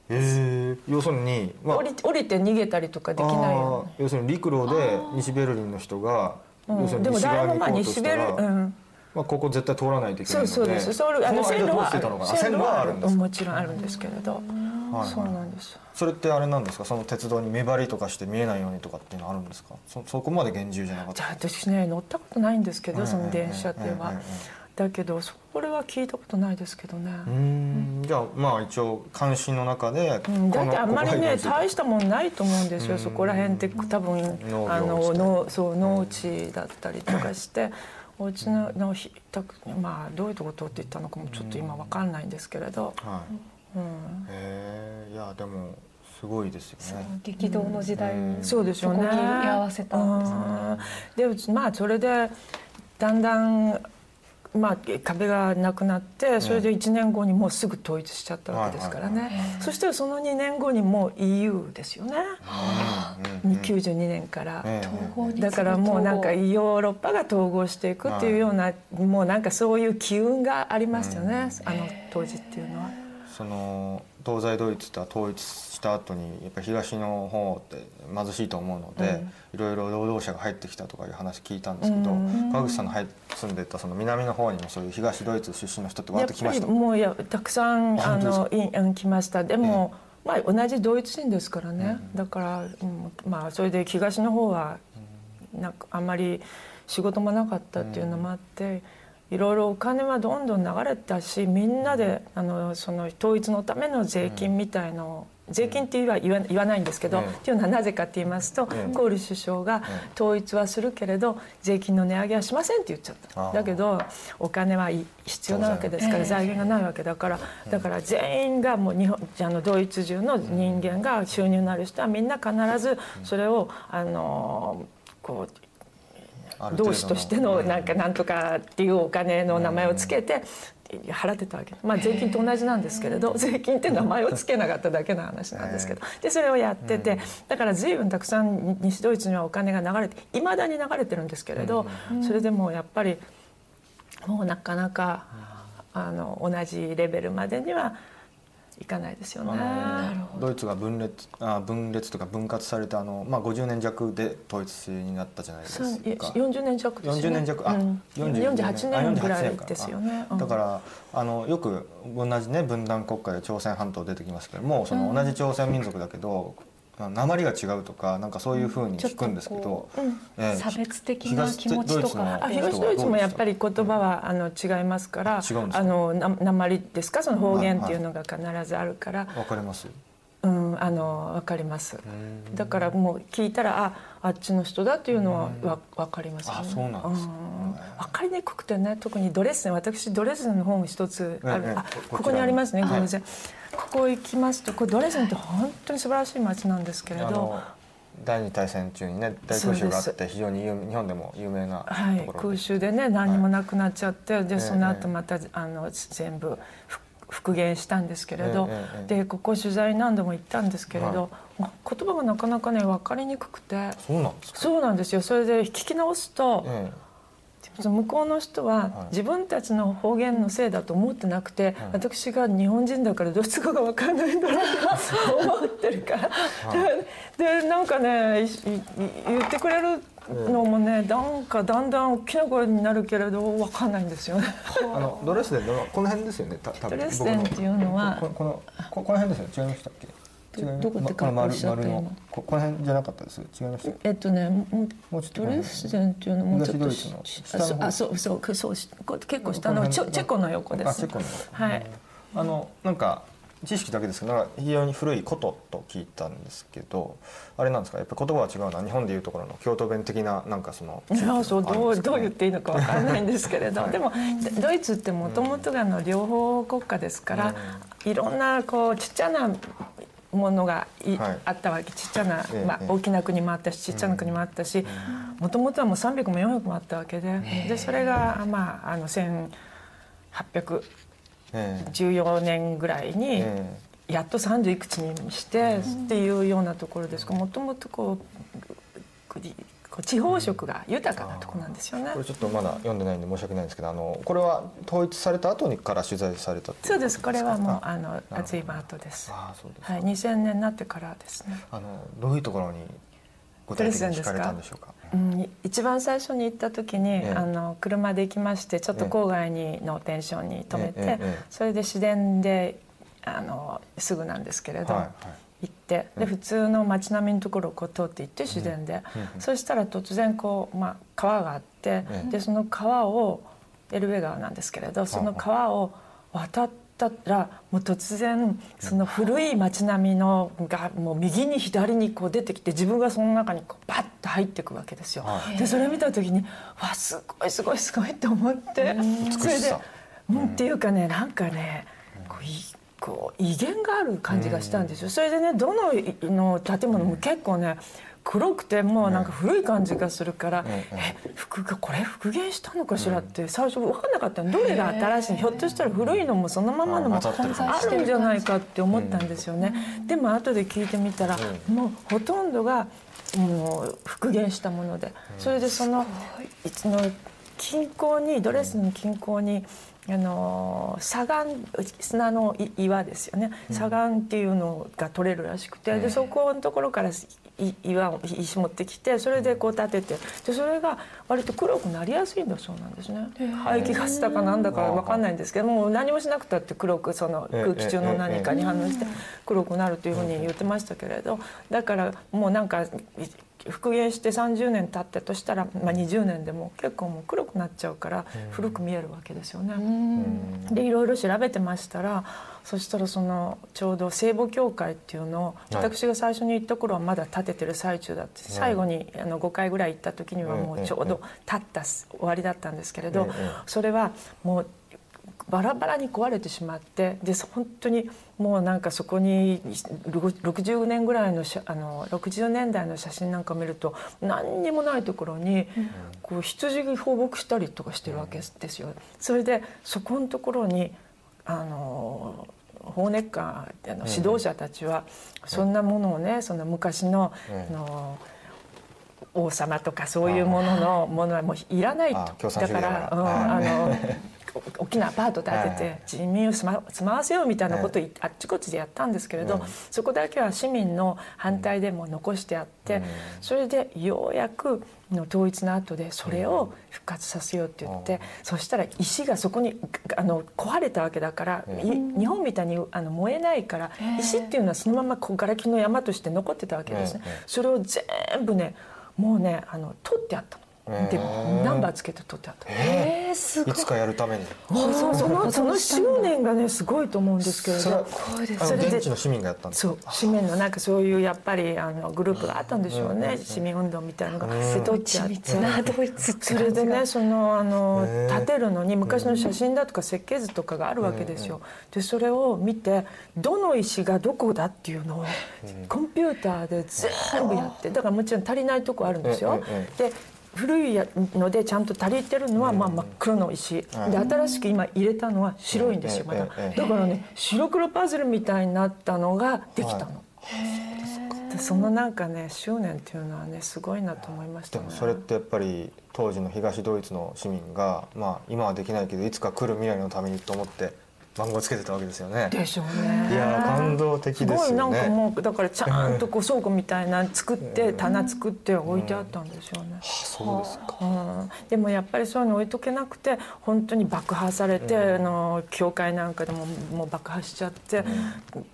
えー、要するに、まあ、降り降りて逃げたりとかできないよ、要するに陸路で西ベルリンの人が、要するに西側に行こうとしたら、うん、まあ、ここ絶対通らないといけないので。そうそうです。そあの線路は線路はあるんですもちろんあるんですけれど、はい、そうなんです。それってあれなんですか？その鉄道に目張りとかして見えないようにとかっていうのあるんですか？そそこまで厳重じゃなかったじゃあ私ね乗ったことないんですけど、その電車では。だけどそれは聞いたことないですけどね。うん。じゃあまあ一応関心の中で、うん、だってあんまりね大したもんないと思うんですよ。そこら辺って多分あののそう農地だったりとかしてお家ののひたまあどういうとこ通っていったのかもちょっと今わかんないんですけれど、はい。うん、へえ。いやでもすごいですよね。激動の時代をそうでしょうね。居合わせたんですね。でまあそれでだんだんまあ、壁がなくなってそれで1年後にもうすぐ統一しちゃったわけですからね、そしたらその2年後にもう EU ですよね、92年から、だからもうなんかヨーロッパが統合していくっていうようなもうなんかそういう機運がありましたよね、あの当時っていうのは。その東西ドイツとは統一した後にやっぱり東の方って貧しいと思うので、いろいろ労働者が入ってきたとかいう話聞いたんですけど、川口さんの住んでたその南の方にもそういう東ドイツ出身の人ってわってきました？もうやたくさんあのい来ました。でも、まあ、同じドイツ人ですからね、だから、うん、まあそれで東の方はなんかあんまり仕事もなかったっていうのもあって。いろいろお金はどんどん流れたしみんなであのその統一のための税金みたいのを税金って言わ言わないんですけど、っていうのはなぜかって言いますと、コール首相が統一はするけれど税金の値上げはしませんって言っちゃった。だけどお金は必要なわけですから財源がないわけだからだから全員がもう日本あのドイツ中の人間が収入のある人はみんな必ずそれをあのこう同志としてのなんかなんとかっていうお金の名前をつけて払ってたわけ。まあ税金と同じなんですけれど税金って名前を付けなかっただけの話なんですけど。でそれをやっててだから随分たくさん西ドイツにはお金が流れていまだに流れてるんですけれどそれでもやっぱりもうなかなかあの同じレベルまでにはいかないですよね。ドイツが分裂あ分裂とか分割されてあのまあ50年弱で統一になったじゃないですか。40年弱ですね。40年弱あ、うん、48年ぐらいですよね。だからあのよく同じね分断国家で朝鮮半島出てきますけどもその同じ朝鮮民族だけど鉛が違うとかなんかそういうふうに聞くんですけど、うんえー、差別的な気持ちとかあ東ドイツもやっぱり言葉はあの違いますからあの鉛ですかその方言っていうのが必ずあるからわ、かりますうん、あの分かりますだからもう聞いたらああっちの人だっていうのはわ分かります、ね、あそうなんです、ね、分かりにくくてね特にドレッセン私ドレッセンの本一つある、ええ、あここにありますね偶然、はい、ここ行きますとこれドレッセンって本当に素晴らしい街なんですけれど。第二大戦中にね大空襲があって非常に日本でも有名なはい、空襲でね何もなくなっちゃって、はい、でその後また、あの全部復復元したんですけれど、ええ、でここ取材何度も行ったんですけれど、はい、言葉がなかなかね分かりにくくて。そうなんですそうなんですよ。それで聞き直すと、ええ、向こうの人は自分たちの方言のせいだと思ってなくて、はい、私が日本人だからドイツ語が分かんないんだろうと思ってるから、はい、ででなんかね言ってくれるのもねなんかだんだん大きな声になるけれど分かんないんですよね。あのドレスデンのこの辺ですよね。ドレスデンっていうのはこのここの辺ですよ違いましたっけ？どこってかおっしゃった今ここの辺じゃなかったです？違いました？えっとねもうドレスデンっていうのもうちょっとあそうそうそう結構下のチェコの横です。チェコのはい。あのなんか知識だけですけど非常に古いことと聞いたんですけどあれなんですか？やっぱ言葉は違うな。日本でいうところの京都弁的ななんかそのいやそうどうどう言っていいのか分からないんですけれど、はい、でもドイツってもともとがの両方国家ですから、うん、いろんなこうちっちゃなものがい、はい、あったわけ。ちっちゃな、まあ、大きな国もあったしちっちゃな国もあったしもともとはもう300も400もあったわけででそれが、まあ、あの1800 14年ぐらいにやっと30いくつにしてっていうようなところですがもともとこう地方色が豊かなとこなんですよね。これちょっとまだ読んでないんで申し訳ないんですけど、あのこれは統一された後にから取材されたそうです。これはもうあの暑いバートです。あそうです。はい、2000年になってからですね。あのどういうところに具体的に惹かれたんでしょうか？うん、一番最初に行った時に、ええ、あの車で行きましてちょっと郊外にのペンションに泊めて、え、それで市電であのすぐなんですけれど、はいはい、行ってで普通の街並みのところをこう通って行って市電で、うん、そしたら突然こう、まあ、川があって、でその川をエルベ川なんですけれどその川を渡って。ったらもう突然その古い街並みのがもう右に左にこう出てきて自分がその中にこうバッと入っていくわけですよ。でそれ見た時にわすごいすごいすごいって思って。それで、うん、っていうかねなんかねこういこう威厳がある感じがしたんですよ。それでねどのの建物も結構ね黒くてもうなんか古い感じがするから、え服がこれ復元したのかしらって最初分かんなかったの。どれが新しいひょっとしたら古いのもそのままのもあるんじゃないかって思ったんですよね。でも後で聞いてみたらもうほとんどがもう復元したもので。それでそのの近郊にドレスの近郊にあの砂岩砂の岩ですよね。砂岩っていうのが取れるらしくてでそこのところからい岩を石持ってきてそれでこう立ててでそれが割と黒くなりやすいんだそうなんですね。排気ガスだかなんだか分かんないんですけどもう何もしなくたって黒くその空気中の何かに反応して黒くなるというふうに言ってましたけれどだからもうなんか復元して30年経ってとしたら、まあ、20年でも結構もう黒くなっちゃうから古く見えるわけですよね。でいろいろ調べてましたらそしたらそのちょうど聖母教会っていうのを私が最初に行った頃はまだ建ててる最中だって最後にあの5回ぐらい行った時にはもうちょうど建った終わりだったんですけれどそれはもうバラバラに壊れてしまってで本当にもうなんかそこに60年ぐらいのあの60年代の写真なんか見ると何にもないところにこう羊が放牧したりとかしてるわけですよ。それでそこのところにあのホーネッカーの指導者たちはそんなものをねその昔のあの王様とかそういうもののものはもういらないと。だから、うん、あの 大きなアパート建てて人民を住ま住まわせようみたいなことをあっちこっちでやったんですけれど、そこだけは市民の反対でも残してあって、それでようやくの統一の後でそれを復活させようって言って、そしたら石がそこにあの壊れたわけだから、日本みたいにあの燃えないから、石っていうのはそのままこう瓦礫の山として残ってたわけですね。それを全部ねもうねあの取ってあったの。でナンバーつけて撮ってあった。えー、すごい。いつかやるために。そうそのその執念がねすごいと思うんですけれど。それそれ現地の市民がやったんですそう市民のなんかそういうやっぱりあのグループがあったんでしょうね。市民運動みたいなのがで撮っちゃって。それでねそのあの建てるのに昔の写真だとか設計図とかがあるわけですよ。でそれを見てどの石がどこだっていうのをコンピューターで全部やってだからもちろん足りないとこあるんですよ。で古いのでちゃんと足りてるのはまあ真っ黒の石。で新しく今入れたのは白いんですよまだ。だからね白黒パズルみたいになったのができたの。でそのなんかね執念っていうのはねすごいなと思いました、ね、でもそれってやっぱり当時の東ドイツの市民がまあ今はできないけどいつか来る未来のためにと思って番号つけてたわけですよね。でしょうね。いや感動的ですよね。すごいなんかもうだからちゃんとこう倉庫みたいな作って棚作って置いてあったんですよね。そうですか、うん。でもやっぱりそういうの置いとけなくて本当に爆破されて、あの教会なんかでももう爆破しちゃって、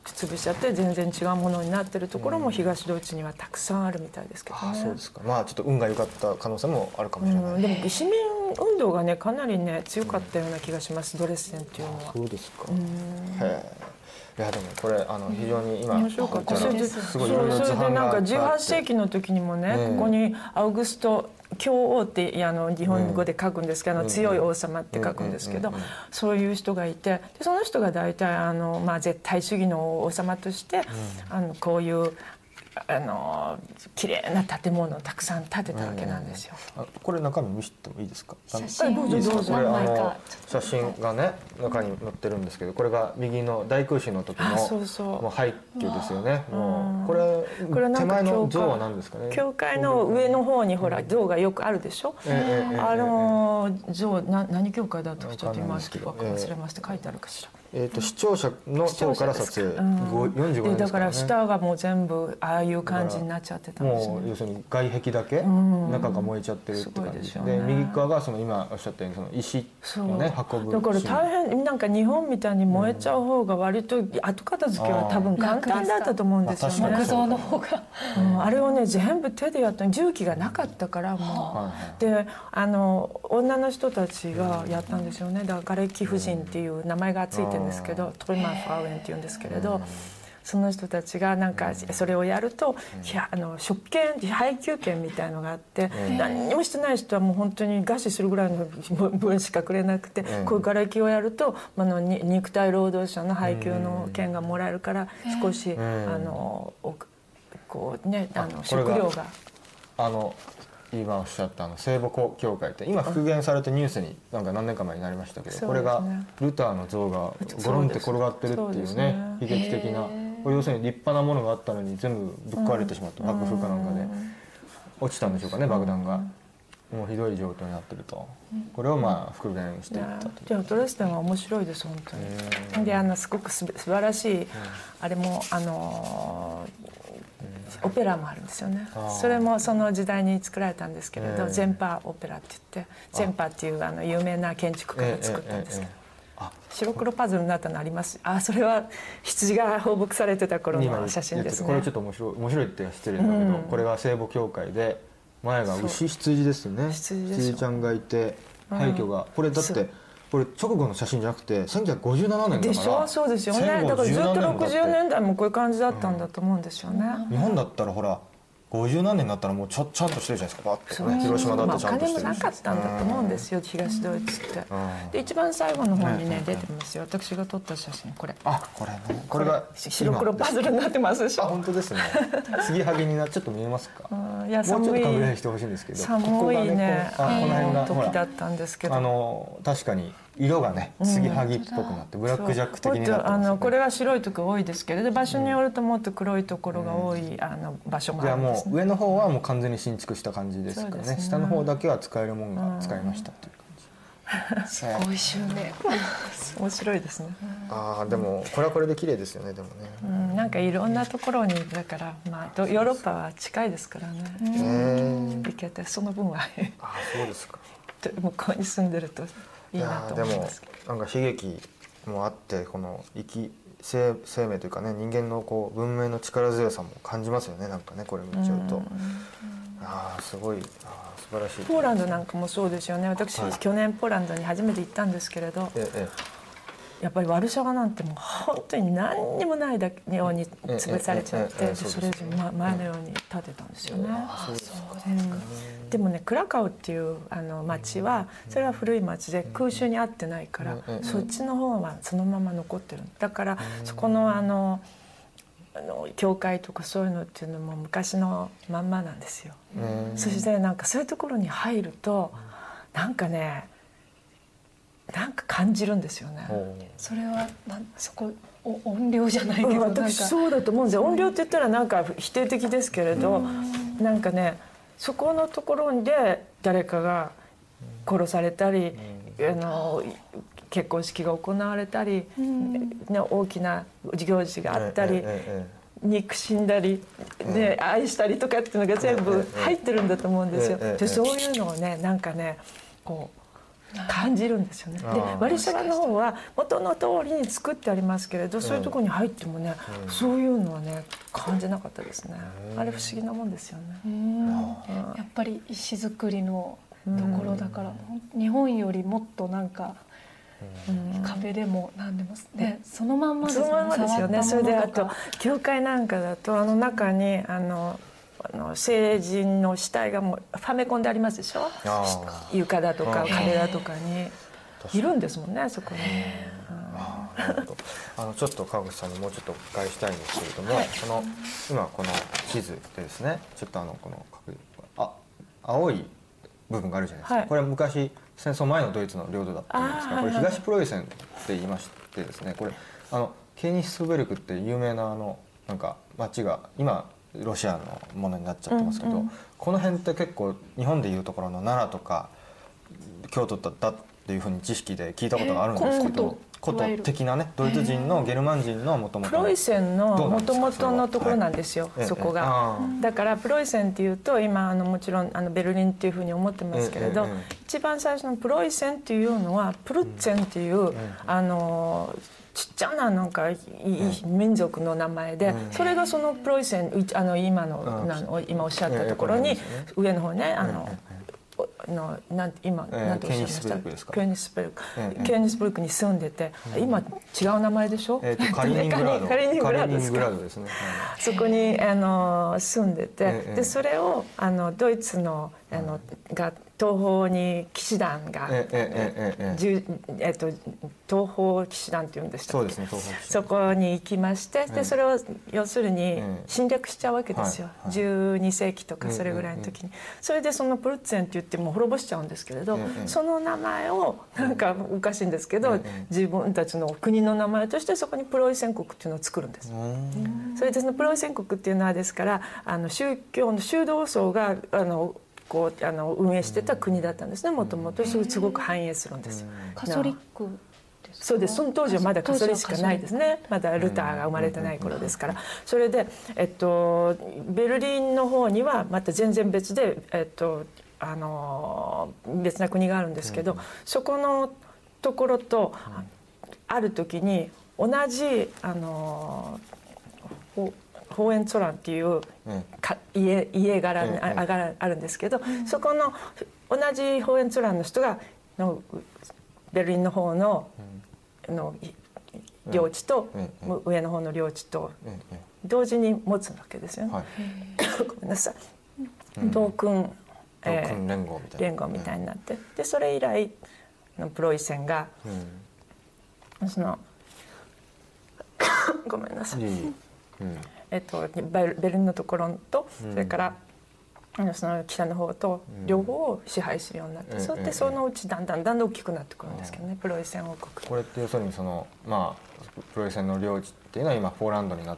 潰しちゃって全然違うものになってるところも東ドイツにはたくさんあるみたいですけどね。そうですか。まあちょっと運が良かった可能性もあるかもしれない。でも市民運動がねかなりね強かったような気がします。ドレッセンっていうのは。そうですか。いやでもこれあの非常に今す。ごいそれでなんか18世紀の時にもね、ここにアウグスト教王ってあの日本語で書くんですけど、うん、強い王様って書くんですけど、そういう人がいてでその人が大体あの、まあ、絶対主義の王様として、あのこういうあの綺麗な建物をたくさん建てたわけなんですよ。これ中身見せてもいいですか？写真どうぞどうぞ。これあの写真がね中に載ってるんですけど、これが右の大空襲の時のそうそうもう背景ですよね。もうこれこれ手前の像は何ですかね？教会の上の方にほら像がよくあるでしょ？あの像な何教会だったかちょっと今忘れました書いてあるかしら。えーと、視聴者の層か？ら撮影、うん、45年、ね、だから下がもう全部ああいう感じになっちゃってたんですね、もう要するに外壁だけ、うん、中が燃えちゃってるって感じで、ね、右側がその今おっしゃったようにその石をね運ぶだから大変なんか日本みたいに燃えちゃう方が割と後片付けは多分簡単だったと思うんですよね。木造の方が、うん、あれをね全部手でやった重機がなかったからもう、であの女の人たちがやったんですよね。だから瓦礫婦人っていう名前がついてるんですけどトリマー・ファウエンっていうんですけれど。その人たちがなんかそれをやると、いやあの食券配給券みたいのがあって、何にもしてない人はもう本当に餓死するぐらいの分しかくれなくて、こういう瓦礫をやるとあの肉体労働者の配給の券がもらえるから少し、あのこうねあの食料が。あの今おっしゃったあの聖母教会って今復元されてニュースになんか何年か前になりましたけど、これがルターの像がゴロンって転がってるっていうね悲劇的な。これ要するに立派なものがあったのに全部ぶっ壊れてしまった、爆風かなんかで。落ちたんでしょうかね爆弾が。もうひどい状態になってると、これをまあ復元していったとじゃあドレスデンは面白いです本当に。であのすごくす素晴らしい、あれもあのオペラもあるんですよね。それもその時代に作られたんですけれど、全パオペラって言って全パっていうあの有名な建築家が作ったんですけど。白黒パズルになったのあります。あそれは羊が放牧されてた頃の写真ですね。これちょっと面白い面白いって失礼だけど、うん、これが聖母教会で前が牛羊ですよね。羊ちゃんがいて廃墟が、これだってこれ直後の写真じゃなくて1957年だから。でしょ？そうですよ。ねだからずっと60年代もこういう感じだったんだと思うんですよね、日本だったらほら50何年になったらもうちょちゃんとしてるじゃないですか。バッて、ね、広島だってちゃんとしてる、まあ、お金もなかったんだと思うんですよ、東ドイツって、で一番最後の方にね、出てますよ。私が撮った写真これ。あこれね。これが白黒パズルになってますでしょ？本当ですね。継ぎはぎになちょっと見えますか？いや寒いもうちょっと拡大してほしいんですけど。寒いね。ねここがねこの辺が時だったんですけど。あの確かに色がね継ぎはぎっぽくなって、ブラックジャック的になってあのこれは白いところ多いですけれど場所によるともっと黒いところが多い、あの場所もあるんです、ね、もう上の方はもう完全に新築した感じですかね、ね、下の方だけは使えるものが使いましたっていう感じ、すごい執念面白いですね。ああでもこれはこれで綺麗ですよねでもね、うん、なんかいろんなところにだからまあヨーロッパは近いですからね。行けてその分は。あそうですか。向こうに住んでるといいなと思いますなんか悲劇もあってこの生き生生命というかね人間のこう文明の力強さも感じますよねなんかねこれ見ちゃうと。ああすごいあ素晴らしい。ポーランドなんかもそうですよね。私、はい、去年ポーランドに初めて行ったんですけれど、ええ、やっぱりワルシャワなんてもう本当に何にもないだけように潰されちゃってそれで前のように建てたんですよね。でもねクラカウっていうあの町はそれは古い町で空襲に合ってないからそっちの方はそのまま残ってるだからそこのあのあの教会とかそういうのっていうのも昔のまんまなんですよ。そしてなんかそういうところに入るとなんかねなんか感じるんですよね。それはなんそこ音量じゃないけど私そうだと思うんですよ。音量って言ったらなんか否定的ですけれどなんかねそこのところで誰かが殺されたりあの結婚式が行われたり、ね、大きな行事があったり。憎しんだり、ね、愛したりとかっていうのが全部入ってるんだと思うんですよ。でそういうのをねなんかねこう感じるんですよね。でワリシャワの方は元の通りに作ってありますけれど、そういうところに入ってもね、そういうのはね感じなかったですね。あれ不思議なもんですよね。やっぱり石造りのところだから、日本よりもっとなんか。壁でも何でもね。そのまんまですよね。それであと教会なんかだとあの中にあのあの成人の死体がもうファメコンでありますでしょ？床だとか壁だとかに。いるんですもんねそこに。あのちょっと川口さんにもうちょっとお伺いしたいんですけれども、はい、その今この地図でですねちょっとあのこのあ青い部分があるじゃないですか、はい、これは昔戦争前のドイツの領土だったんですがこれ東プロイセンって言いましてですねこれあのケーニスベルクって有名なあのなんか町が今ロシアのものになっちゃってますけど、うんうん、この辺って結構日本でいうところの奈良とか京都だったっていうふうに知識で聞いたことがあるんですけど。古都的なねドイツ人のゲルマン人のもともとプロイセンのもともとのところなんですよ、はい、そこが、だからプロイセンっていうと今あのもちろんあのベルリンっていうふうに思ってますけれど、一番最初のプロイセンっていうのはプルッツェンっていう、あのちっちゃななんか民族の名前で、それがそのプロイセンあの今の今おっしゃったところに上の方ねあののなん今、えー、なんておっしゃいました？ケーニスベルク、えー、ケーニスベルクに住んでて、うん、今違う名前でしょ、えー、カリニングラード。カリニングラードですね、そこにあの住んでて、えー、でそれをあのドイツのあのが東方に騎士団が、えええええ。っと東方騎士団って言うんでしたっけ、ね、そこに行きましてでそれを要するに侵略しちゃうわけですよ、はいはい、12世紀とかそれぐらいの時に、それでそのプルッツェンって言っても滅ぼしちゃうんですけれど、その名前をなんかおかしいんですけど、自分たちの国の名前としてそこにプロイセン国っていうのを作るんです。それでそのプロイセン国っていうのはですからあの宗教の修道層があのこうあの運営してた国だったんですねもともとすごく繁栄するんです。カソリックそうです。その当時はまだそれしかないですね。まだルターが生まれてない頃ですから。それで、えっと、ベルリンの方にはまた全然別で、えっと、あの別な国があるんですけど、そこのところとある時に同じあのホーエンツォランっていうか家家柄あがあるんですけど、そこの同じホーエンツォランの人がのベルリンの方の,、の領地と、上の方の領地と同時に持つわけですよね。ごめんなさい。同訓、えー、連合みたいな。連合みたいになって、でそれ以来のプロイセンが、その ごめんなさい。えっと、ベルリンのところとそれから、その北の方と両方を支配するようになって、そってそのうちだんだんだんだん大きくなってくるんですけどね、プロイセン王国これって要するにそのまあプロイセンの領地っていうのは今ポーランドになっ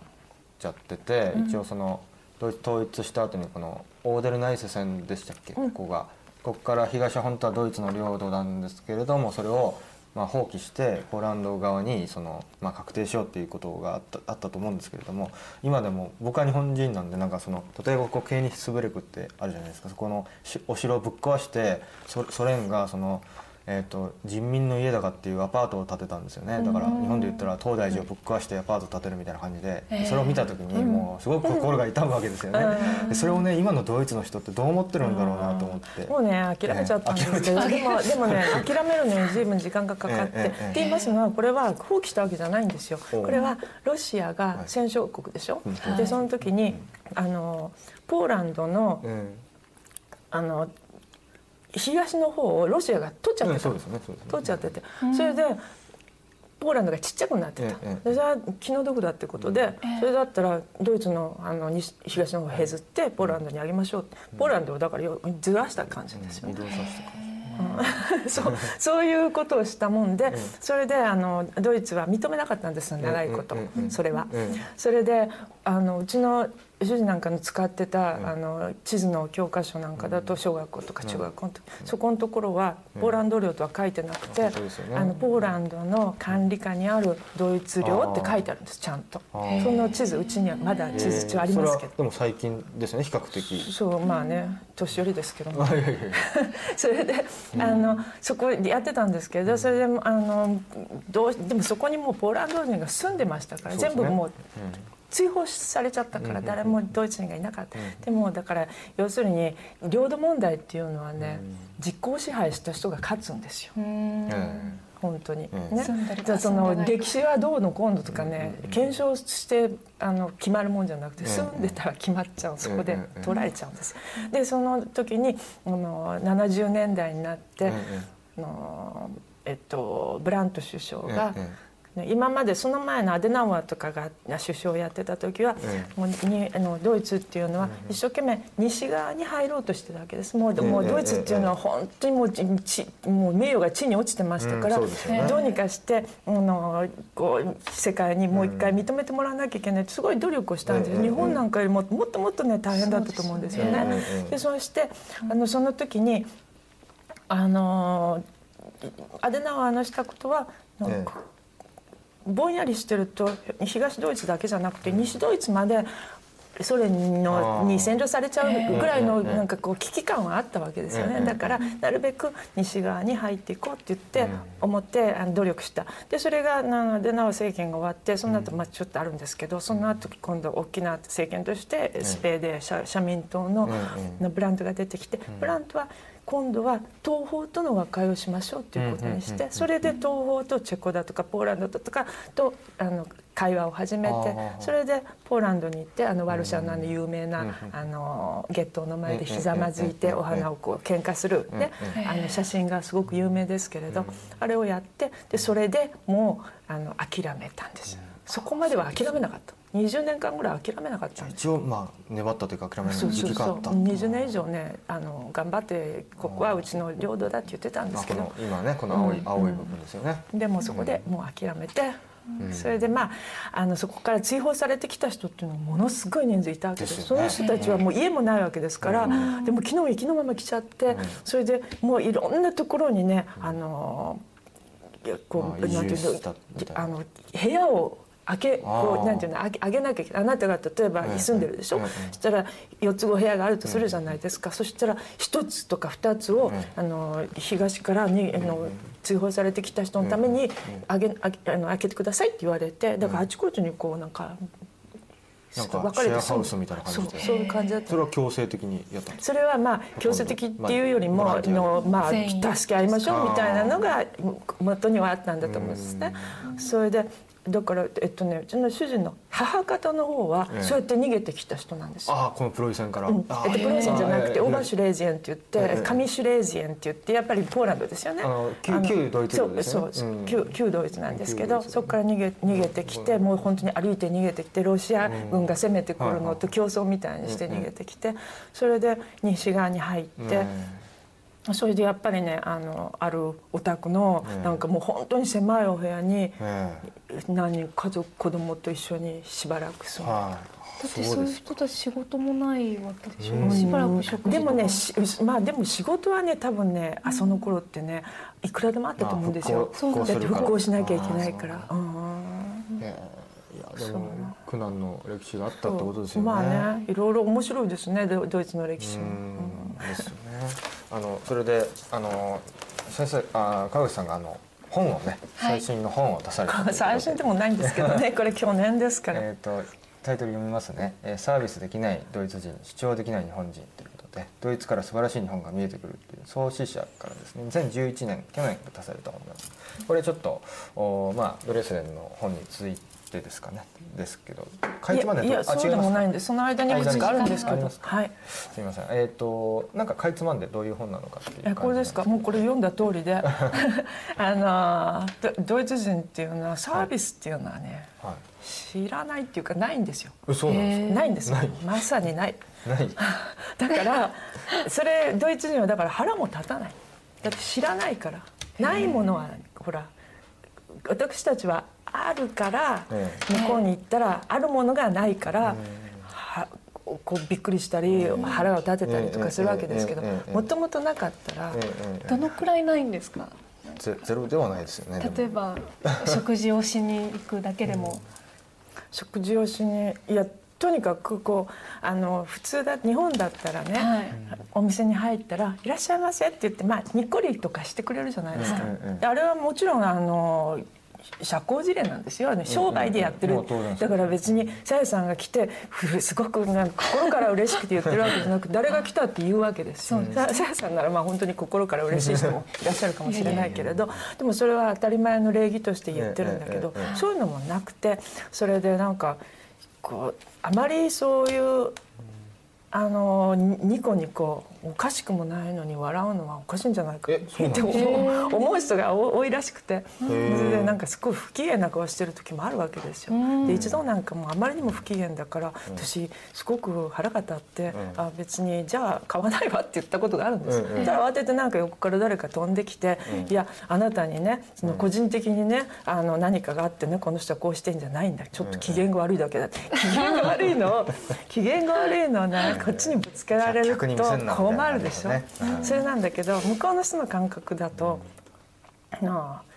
ちゃってて、一応その統一した後にこのオーデルナイス戦でしたっけ、ここがここから東は本当はドイツの領土なんですけれどもそれをまあ、放棄してポーランド側にその、まあ、確定しようっていうことがあったあったと思うんですけれども今でも僕は日本人なんでなんかその例えばこうケーニヒスブレクってあるじゃないですか。そこのお城をぶっ壊してソ連がそのえーと、人民の家だかっていうアパートを建てたんですよね。だから日本で言ったら東大寺をぶっ壊してアパート建てるみたいな感じで、それを見た時にもうすごく心が痛むわけですよね、それをね今のドイツの人ってどう思ってるんだろうなと思って。もうね諦めちゃったんですけど、でもでもね 諦めるのに随分時間がかかって、って言いますのはこれは放棄したわけじゃないんですよ。これはロシアが戦勝国でしょ、でその時にあのポーランドの、あの東の方をロシアが取っちゃってた、うんねね、取っちゃってて、それでポーランドがちっちゃくなってた、ええ、それは気の毒だってことで、え、それだったらドイツのあの西東の方を削ってポーランドにあげましょうポーランドをだからずらした感じですよね。うん、そうそういうことをしたもんで、それであのドイツは認めなかったんですよ長いこと、それは。それであのうちの主人なんかの使ってた、あの地図の教科書なんかだと小学校とか中学校の時、そこのところはポーランド領とは書いてなくて、あのポーランドの管理下にあるドイツ領って書いてあるんですちゃんと。その地図うちにはまだ地図中ありますけど、でも最近ですね比較的。そうまあね年寄りですけども。それであのそこでやってたんですけどそれであのどうでもそこにもうポーランド人が住んでましたから全部もう追放されちゃったから誰もドイツ人がいなかった、でもだから要するに領土問題っていうのはね、実効支配した人が勝つんですよ。本当に、ね、その歴史はどうのこうのとかね、検証してあの決まるもんじゃなくて住んでたら決まっちゃうそこで取られちゃうんです。でその時にあの70年代になって、あのえっと、ブラント首相が、今までその前のアデナウアーとかが首相をやってた時は、もうにあのドイツっていうのは一生懸命西側に入ろうとしてたわけです。もうもうドイツっていうのは本当にもうちもう名誉が地に落ちてましたから、どうにかしてあのこう世界にもう一回認めてもらわなきゃいけない。ってすごい努力をしたんです。日本なんかよりももっともっとね大変だったと思うんですよね。でそしてあのその時にあのアデナウアーのしたことは、ぼんやりしてると東ドイツだけじゃなくて西ドイツまでソ連のに占領されちゃうぐらいのなんかこう危機感はあったわけですよね。だからなるべく西側に入っていこうって言って思って努力した。でそれがデナウ政権が終わってその後まあちょっとあるんですけどその後今度大きな政権としてスペーデ社民党のブランドが出てきてブランドは今度は東方との和解をしましょうということにしてそれで東方とチェコだとかポーランドだとかとあの会話を始めてそれでポーランドに行ってあのワルシャワのあの有名なあのゲットの前でひざまずいてお花をこう喧嘩する、ね、あの写真がすごく有名ですけれどあれをやってでそれでもうあの諦めたんです。そこまでは諦めなかった。20年間ぐらい諦めなかった一応まあ粘ったというか諦めない時期があった。そう20年以上ねあの頑張ってここはうちの領土だって言ってたんですけど、まあ、今ねこの青い、うん、青い部分ですよね、でもそこでもう諦めて、うん、それでまああのそこから追放されてきた人っていうのはものすごい人数いたわけです、ね、その人たちはもう家もないわけですから、うん、でも昨日行きのまま来ちゃって、それでもういろんなところにねあのこうなんていうのあの部屋を開けこうなんていうの上げ上げなきゃいけない。あなたが例えば住んでるでしょ、うんうん。そしたら4つ5部屋があるとするじゃないですか、そしたら1つとか2つを、あの東からにあの追放されてきた人のためにあげあげあの開けてくださいって言われてだからあちこちにこうなんか。なんか分かれてシェアハウスみたいな感じで。そういう感じだった。それは強制的にやったんですそれはまあ強制的っていうよりも、まああのまあ助け合いましょうみたいなのが元にはあったんだと思うんですね。それでだからえっとねうちの主人の母方の方はええ。そうやって逃げてきた人なんですよ。ああこのプロイセンから、うん。あえっと、プロイセンじゃなくてオーバーシシュレージエンって言って、ええ。上シュレージエンって言ってやっぱりポーランドですよね。あの旧旧ドイツ領ですよね。そうそう、うん。旧旧ドイツなんですけどそこから逃げ逃げてきてもう本当に歩いて逃げてきてロシア軍が攻めてくるのと競争みたいにして逃げてきてそれで西側に入って。それでやっぱりねあのあるお宅のええ。なんかもう本当に狭いお部屋にえ何人家族子供と一緒にしばらく住んで。えはい。だってそういう人たち仕事もないわけでしょ、うん。しばらく食事でもねまあでも仕事はね多分ねあその頃ってねいくらでもあったと思うんですよ。だって復興しなきゃいけないから。あうん。ええ。いや苦難の歴史があったってことですよね。まあねいろいろ面白いですねドドイツの歴史も。うんですよね。あのそれであの先生あ川口さんがあの本をねはい。最新の本を出された最新でもないんですけどね。これ去年ですから。えっ、とタイトル読みますね、えーサービスできないドイツ人主張できない日本人ということでドイツから素晴らしい日本が見えてくるっていう創始者からですね。2011年去年出された本なんです。これちょっとおまあドレスデンの本についてですかね。ですけど。かいつまんでいやいやそうでもないんででその間にいくつかあるんですけどはい。すみません。えっ、となんかかいつまんでどういう本なのかっていうこれですか？もうこれ読んだ通りで。あのドドイツ人っていうのはサービスっていうのはね、はい。知らないっていうかないんですよ、えそうなんですか、ないんですよ。まさにない。ない。だからそれドイツ人はだから腹も立たない。だって知らないから。ないものはほら私たちはあるからえ向こうに行ったらあるものがないからはこうびっくりしたり腹を立てたりとかするわけですけどもともとなかったらどのくらいないんですか？ゼゼロではないですよね例えば食事をしに行くだけでも、食事をしにいやとにかくこうあの普通だ日本だったらね、はい。お店に入ったら「いらっしゃいませ」って言って、まあ、にっこりとかしてくれるじゃないですか、うんうんうん。であれはもちろんあの社交辞令なんですよ。ね商売でやってる、だから別にさやさんが来てふすごくなんか心から嬉しくて言ってるわけじゃなく誰が来たって言うわけですよ。ささやさんならまあ本当に心から嬉しい人もいらっしゃるかもしれないけれどでもそれは当たり前の礼儀として言ってるんだけどそういうのもなくてそれでなんかこうあまりそういうあのにニコニコおかしくもないのに笑うのはおかしいんじゃないかって思う。人が多多いらしくて。そーれでなんかすごい不機嫌な顔してる時もあるわけですよ。で一度なんかもうあまりにも不機嫌だから私すごく腹が立って「あ別にじゃあ買わないわ」って言ったことがあるんです。よ。うん。う慌ててなんか横から誰か飛んできて「いやあなたにねその個人的にねあの何かがあってねこの人はこうしてんじゃないんだ。ちょっと機嫌が悪いだけだ」って機嫌が悪いのを機嫌が悪いのをねこっちにぶつけられるとみたいな困るでしょね。それなんだけど向こうの人の感覚だと、なあ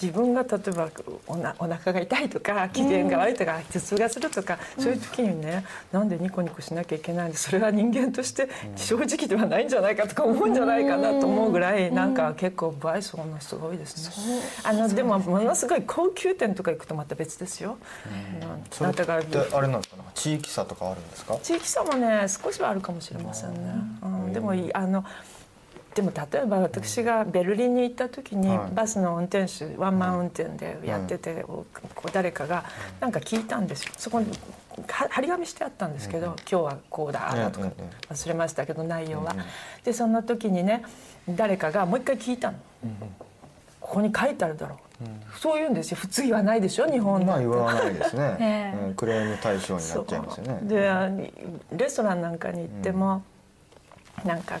自分が例えばおなお腹が痛いとか機嫌が悪いとか頭痛がするとか、そういう時にねなんでニコニコしなきゃいけないんでそれは人間として正直ではないんじゃないかとか思うんじゃないかなと思うぐらいなんか結構不愛想な人が多いですね。あのでもものすごい高級店とか行くとまた別ですよ。それあなたがってあれなんですか？ね地域差とかあるんですか？地域差もね少しはあるかもしれませんね。うん、でもいあのでも例えば私がベルリンに行った時にはい。バスの運転手ワンマン運転でやってて、こう誰かがなんか聞いたんですよ。そこには張り紙してあったんですけど、今日はこうだとかうんうんうん。忘れましたけど内容は。でその時にね誰かがもう一回聞いたの。ここに書いてあるだろう、そう言うんですよ。普通言わないでしょ日本まあ言わないですね、え えうんクレーム対象になっちゃいますよね。であレストランなんかに行っても、なんかい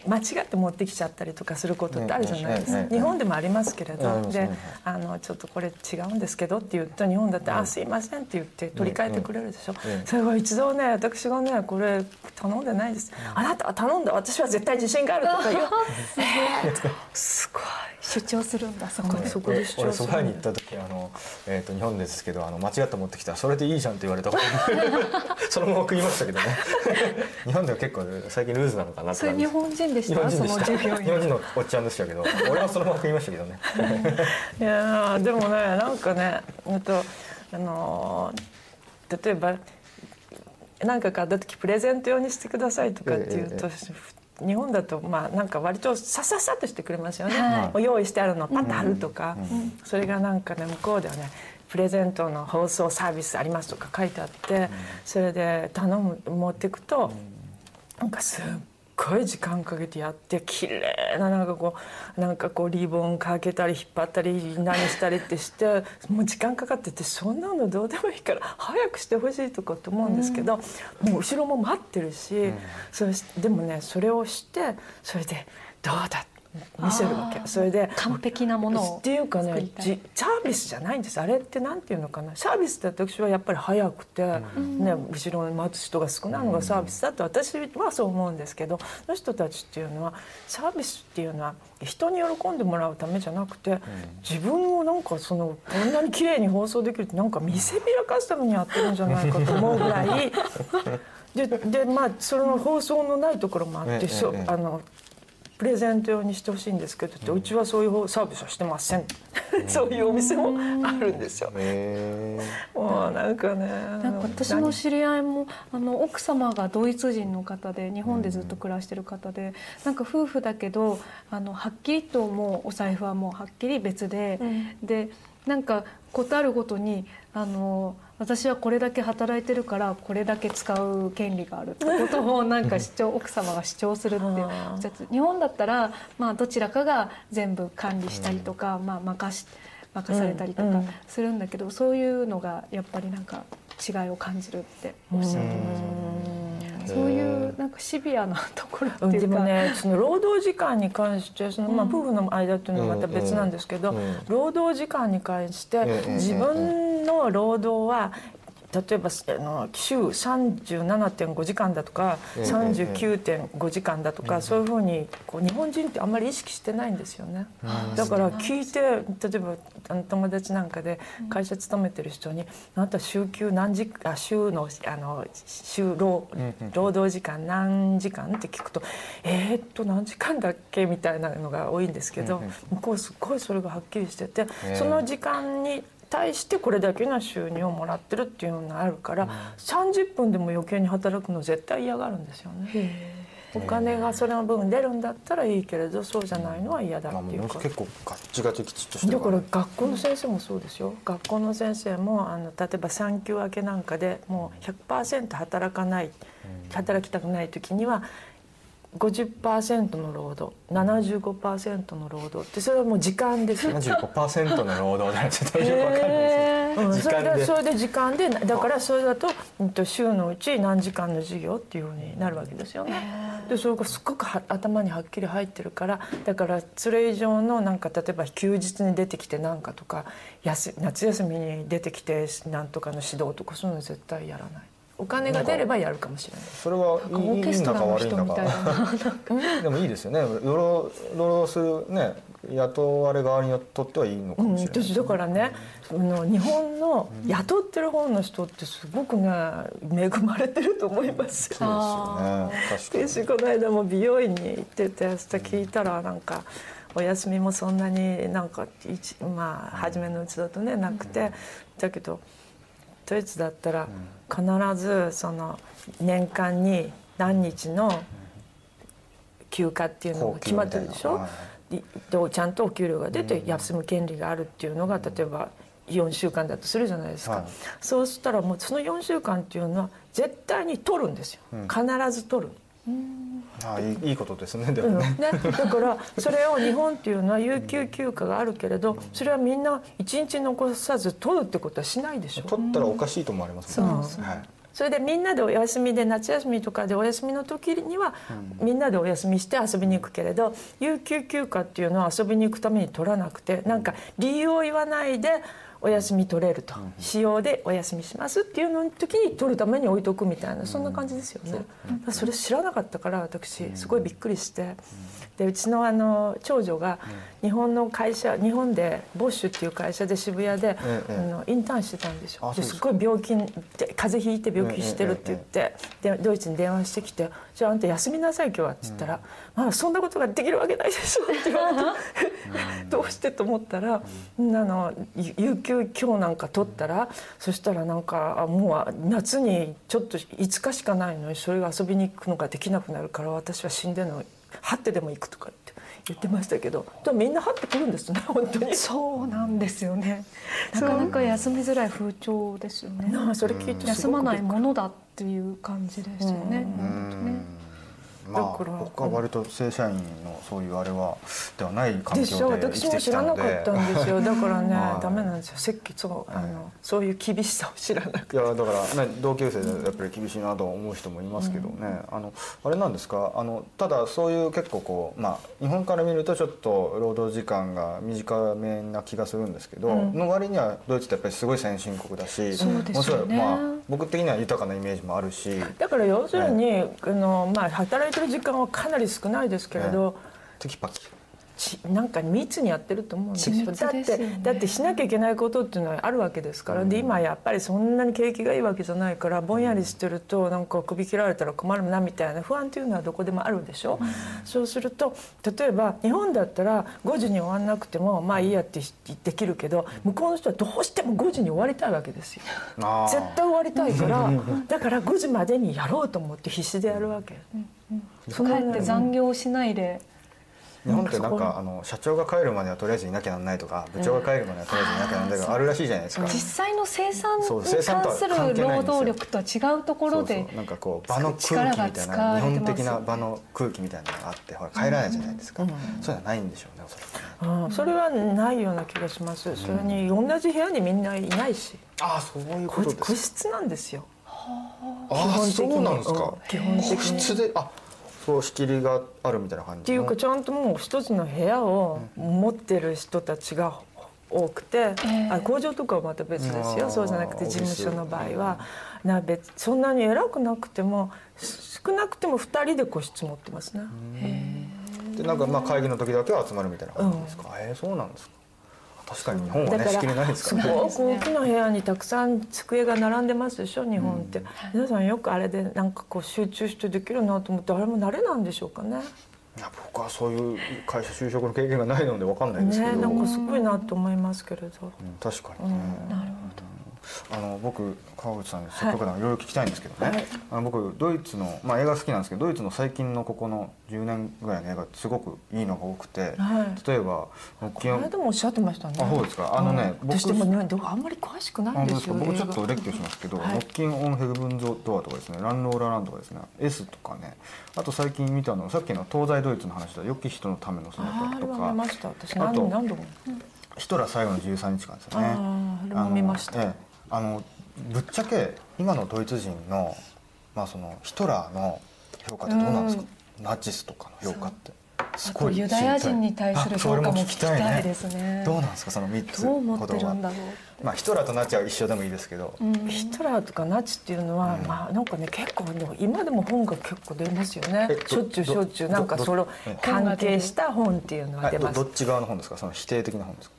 間違って持ってきちゃったりとかすることってあるじゃないですか、日本でもありますけれど、であのちょっとこれ違うんですけどって言うと日本だって「あすいません」って言って取り替えてくれるでしょ、ええそれが一度ね私がねこれ頼んでないです、あなたは頼んだ。私は絶対自信があるとか言う。えーすごい。主張するん。だそこでそこで主張俺そばするに行った時あの、えー、と日本ですけどあの間違って持ってきた。らそれでいいじゃんって言われたこと そのまま食いましたけどね。日本では結構最近ルーズなのかなってそれ日本人でし日本たそ人でしたの従業員日本人のおっちゃんでしたけど。俺はそのまま食いましたけどね。いやーでもねなんかねえっとあのー例えば何か買った時プレゼント用にしてくださいとかっていうと、日本だとまあなんか割とさささっとしてくれますよね、はい。もう用意してあるのパッと貼るとか、それがなんかね向こうではねプレゼントの放送サービスありますとか書いてあって、それで頼む持っていくと、なんかすっごい時間かけてやって綺麗ななんかこうなんかこうリボンかけたり引っ張ったり何したりってして もう時間かかっててそんなのどうでもいいから早くしてほしいとかって思うんですけど、もう後ろも待ってるし、それしでもねそれをしてそれで「どうだ?」見せるわけ。それで完璧なものをっていうかねサービスじゃないんです。あれってなんていうのかな。サービスって私はやっぱり早くて、ね、後ろに待つ人が少ないのがサービスだと私はそう思うんですけどその人たちっていうのはサービスっていうのは人に喜んでもらうためじゃなくて、自分をなんかそのこんなに綺麗に放送できるってなんか見せびらかすためにやってるんじゃないかと思うぐらい。ででまあその放送のないところもあって、うええあのプレゼント用にしてほしいんですけどって、うちはそういうサービスはしてません、そういうお店もあるんですよ。へもうなんかねなんか私の知り合いもあの奥様がドイツ人の方で日本でずっと暮らしてる方でなんか夫婦だけどあのはっきりともうお財布はもうはっきり別で、でなんかことあるごとにあの私はこれだけ働いてるからこれだけ使う権利があるってことをなんか主張奥様が主張するって日本だったら、まあ、どちらかが全部管理したりとか、まあ、任し任されたりとかするんだけど、そういうのがやっぱりなんか違いを感じるっておっしゃってました。そういうなんかシビアなところっていうか、でもねその労働時間に関してその、まあ、夫婦の間っていうのはまた別なんですけど、うん。うん。労働時間に関してええ自分の労働は例えばあの週37.5時間だとかええ39.5時間だとかそういうふうにこう日本人ってあんまり意識してないんですよね。だから聞いて例えばあの友達なんかで会社勤めてる人に「あなた週休何時あ週のあの週労労働時間何時間?」って聞くと「えー、っと何時間だっけ?」みたいなのが多いんですけど向こうすっごいそれがはっきりしててえその時間に対してこれだけの収入をもらってるっていうのがあるから30分でも余計に働くの絶対嫌がるんですよね。お金がそれの分出るんだったらいいけれどそうじゃないのは嫌だっていうか。結構ガッチガチきちっとしてだるから。学校の先生もそうですよ。学校の先生もあの例えば産休明けなんかでもう100%働かない働きたくない時には50%の労働75%の労働ってそれはもう時間ですよ。75%の労働だちょっとよくわかんないですうん、それででそれで時間でだからそれだと,、うん、と週のうち何時間の授業っていうふうになるわけですよね。でそれがすっごくは頭にはっきり入ってるからだからそれ以上のなんか例えば休日に出てきてなんかとか休夏休みに出てきてなんとかの指導とかそういうの絶対やらない。お金が出ればやるかもしれない。それはいいんだか悪いんだなかでもいいですよね。労働するね雇われ側にとってはいいのかうん、もしれない、私だからね、あの日本の雇ってる方の人ってすごくね恵まれてると思いますよ。そうですよね私この間も美容院に行っててそしたら聞いたらなん。かお休みもそん。なになん。か一まあ初めのうちだとねなくて、だけどドイツだったら必ずその年間に何日の休暇っていうのが決まってるでしょ？でちゃんとお給料が出て休む権利があるっていうのが例えば4週間だとするじゃないですか、はい。そうしたらもうその4週間っていうのは絶対に取るんですよ、必ず取る。あいいいいことですねでうん。もね、ね、だからそれを日本っていうのは有給休暇があるけれどそれはみんな一日残さず取るってことはしないでしょ。取ったらおかしいと思われますもんね、そうはい。それでみんなでお休みで夏休みとかでお休みの時には、みんなでお休みして遊びに行くけれど有給休暇っていうのは遊びに行くために取らなくてなんか理由を言わないでお休み取れると、使用でお休みしますっていうの時に取るために置いとくみたいなそんな感じですよね、それ知らなかったから私すごいびっくりして。でうちのあの長女が日本の会社日本でボッシュっていう会社で渋谷で、あのインターンしてたんですよですごい病気で風邪ひいて病気してるって言って、でドイツに電話してきて「じゃああんた休みなさい今日は」っつったら「まあそんなことができるわけないでしょ」って言われて どうしてと思ったらあの有給今日なんか取ったらそしたらなんかもう夏にちょっと5日しかないのにそれが遊びに行くのができなくなるから私は死んでのはってでも行くとかって言ってましたけどでもみんなはってくるんですね本当に。そうなんですよね。なかなか休みづらい風潮ですよね。それ聞いて休まないものだっていう感じですよね、まあ、僕は割と正社員のそういうあれはではない環境で生きてきたので。私も知らなかったんですよ。だからねダメなんですよ。設計そうあの、そういう厳しさを知らなくて。いやだからね同級生でやっぱり厳しいなと思う人もいますけどね、うん、あのあれなんですか？あのただそういう結構こうまあ日本から見るとちょっと労働時間が短めな気がするんですけど、うん、の割にはドイツってやっぱりすごい先進国だし、そうですよね、まあ僕的には豊かなイメージもあるし。だから要するに、ね、あのまあ働いてる時間はかなり少ないですけれど、テキパキ。なんか密にやってると思うんですよ、ね、だってだってしなきゃいけないことっていうのはあるわけですから、うん、で今やっぱりそんなに景気がいいわけじゃないからぼんやりしてるとなんか首切られたら困るなみたいな不安っていうのはどこでもあるでしょ、うん、そうすると例えば日本だったら5時に終わんなくてもまあいいやってできるけど向こうの人はどうしても5時に終わりたいわけですよ。絶対終わりたいからだから5時までにやろうと思って必死でやるわけ。うん帰って残業しないで。日本ってなんかあの社長が帰るまではとりあえずいなきゃなんないとか部長が帰るまではとりあえずいなきゃなんないとかあるらしいじゃないですか。実際の生産に関する労働力とは違うところでなんかこう場の空気みたいな日本的な場の空気みたいなのがあってほら帰らないじゃないですか、そういうのはないんでしょうねおそらくね、それはないような気がします。それに同じ部屋にみんないないし。ああそういうことです個室なんですよああそうなんですか。基本的に。個室であそう仕切りがあるみたいな感じっていうかちゃんともう一つの部屋を持ってる人たちが多くて、えー、あ工場とかはまた別ですよ。そうじゃなくて事務所の場合は。な別そんなに偉くなくても少なくても2人で個室持ってますね。でなんかまあ会議の時だけは集まるみたいな感じですか、うん、えー、そうなんですか確かに日本はね仕切れないですからね。すごく大きな部屋にたくさん机が並んでますでしょ日本って、うん、皆さんよくあれでなんかこう集中してできるなと思ってあれも慣れなんでしょうかね。いや僕はそういう会社就職の経験がないので分かんないですけど、ね、なんかすごいなと思いますけれど、うん、確かにね、うん、なるほどあの僕川口さんにせっかくなのいろいろ聞きたいんですけどね、はい、あの僕ドイツの、まあ、映画好きなんですけどドイツの最近のここの10年ぐらいの映画すごくいいのが多くて、はい、例えばこの間もおっしゃってましたね。あそうですか。あのね、うん、僕でもねあんまり詳しくないんですよ僕ちょっと列挙しますけど「はい、ノッキン・オン・ヘブンズ・ドア」とかですね「ランローラ・ラン」とかですね「S」とかねあと最近見たのさっきの東西ドイツの話だ「良き人のための姿」とか。ああと何度も。ヒトラー最後の13日間ですよね。あれも見ました、ええあのぶっちゃけ今のドイツ人の,、まあそのヒトラーの評価ってどうなんですか、うん、ナチスとかの評価って。すごいユダヤ人に対する評価も聞きたいですね。ねどうなんですか？その三つどう思ってるんだろう。まあヒトラーとナチは一緒でもいいですけど、うん、ヒトラーとかナチっていうのは、うん、まあなんかね結構今でも本が結構出ますよね。しょっちゅうしょっちゅう。なんかその関係した本っていうのは出ます。どっち側の本ですか？その否定的な本ですか？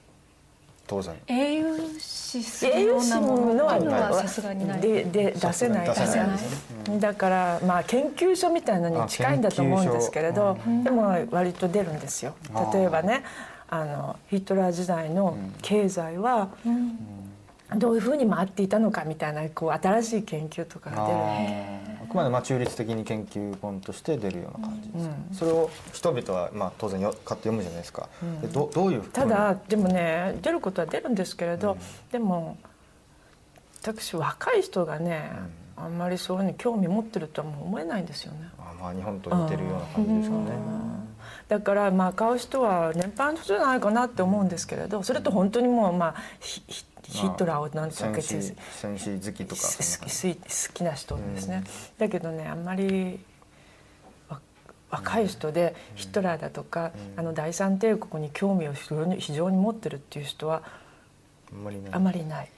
当然。英雄視するようなものはさすがにない。でで出せない。からだからまあ研究所みたいなのに近いんだと思うんですけれど、でも割と出るんですよ。例えばねあのヒトラー時代の経済は、どういうふうに回っていたのかみたいなこう新しい研究とかが出る。わけ。あくまでまあ中立的に研究本として出るような感じです、うん、それを人々はまあ当然よ買って読むじゃないですか、うん、どどういうただでもね出ることは出るんですけれど、うん、でも私若い人がね、あんまりそういうに興味持ってるとはもう思えないんですよね。あまあ日本と似てるような感じですかね。だからまあ買う人は年配の人じゃないかなって思うんですけれどそれと本当にもうまあヒトラーをなんていうか戦士好きとか。好きな人ですね、だけどねあんまり若い人でヒトラーだとか、あの第三帝国に興味を非常に持ってるっていう人はあんまりない。あまりない。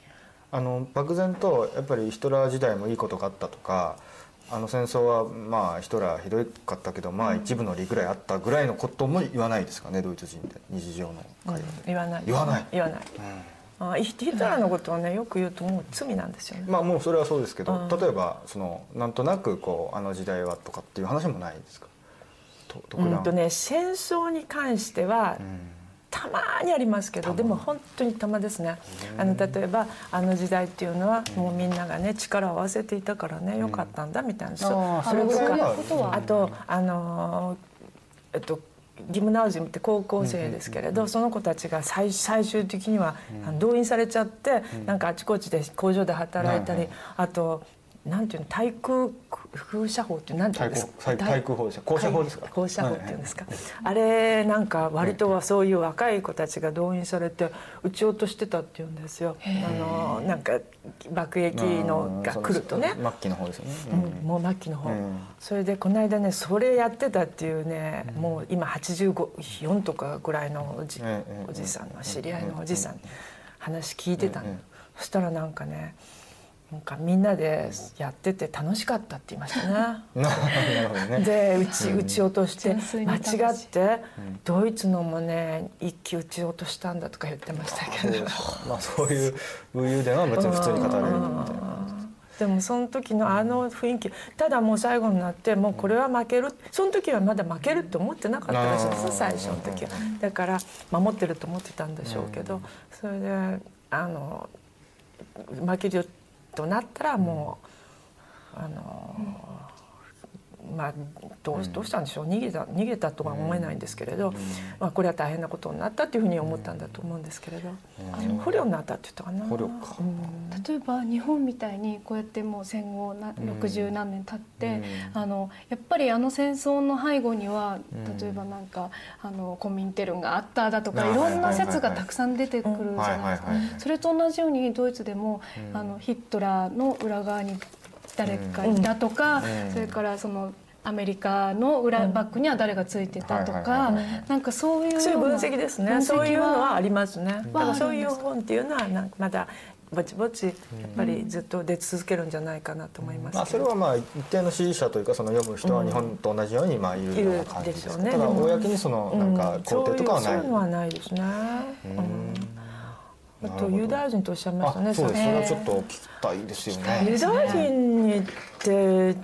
あの漠然とやっぱりヒトラー時代もいいことがあったとかあの戦争はまあヒトラーひどかったけどまあ一部の利ぐらいあったぐらいのことも言わないですかねドイツ人で日常の会話で、言わない。言わない。言わないあヒヒトラーのことをねよく言うともう罪なんですよね。まあもうそれはそうですけど、うん。例えばそのなんとなくこうあの時代はとかっていう話もないですか？うんとね戦争に関してはうん。たまにありますけどでも本当にたまですね。あの例えばあの時代っていうのはもうみんながね力を合わせていたからねよかったんだみたいな。そあーそれとかことはあとあのーえっとギムナウジウムって高校生ですけれどその子たちが最最終的には動員されちゃってなんかあちこちで工場で働いたりあとなんていうの対空空射法ってなんていうんですか？対空対空砲ですか降射砲ですか？放射法っていうんですか、あれなんか割とはそういう若い子たちが動員されて撃ち落としてたっていうんですよ。あのなんか爆撃のが来るとね。うん末期の方ですよね、うんもう末期の方、うん。それでこの間ねそれやってたっていうね、もう今84とかぐらいのおじ,、ええおじさんの知り合いのおじさんに話聞いてたの、ええそしたらなんかねなんかみんなでやってて楽しかったって言いましたね。で撃ち撃ち落として間違ってドイツのもね一機撃ち落としたんだとか言ってましたけど。まあそういう武勇伝は別に普通に語れるみたいなでもその時のあの雰囲気ただもう最後になってもうこれは負けるその時はまだ負けるって思ってなかったらしいです最初の時は。だから守ってると思ってたんでしょうけど。それであの負けるとなったらもうあのまあどうどうしたんでしょう。逃げた逃げたとは思えないんですけれど、まあ、これは大変なことになったっていうふうに思ったんだと思うんですけれど、捕虜になったって言ったかな。捕虜か。うん。例えば日本みたいにこうやってもう戦後な60何年経って、あのやっぱりあの戦争の背後にはうん。例えばなんかあのコミンテルンがあっただとかあいろんな説がたくさん出てくるじゃないですか。それと同じようにドイツでもうん。あのヒットラーの裏側に誰かいたとかうん。それからそのアメリカの裏バックには誰がついてたとかなんかそういうそういう分析ですね。そういうのはありますね。だからはそういう本っていうのはなんかまだぼちぼちやっぱりずっと出続けるんじゃないかなと思いますまあ、それはまあ一定の支持者というかその読む人は日本と同じようにまあいるような感じですうね。ただ公にそのなんか肯定とかはない、そういうそういうのはないですね。うんあとユダヤ人とおっしゃいましたね。あそうです。そさっきれはちょっと聞きたいですよね。ユダヤ人にって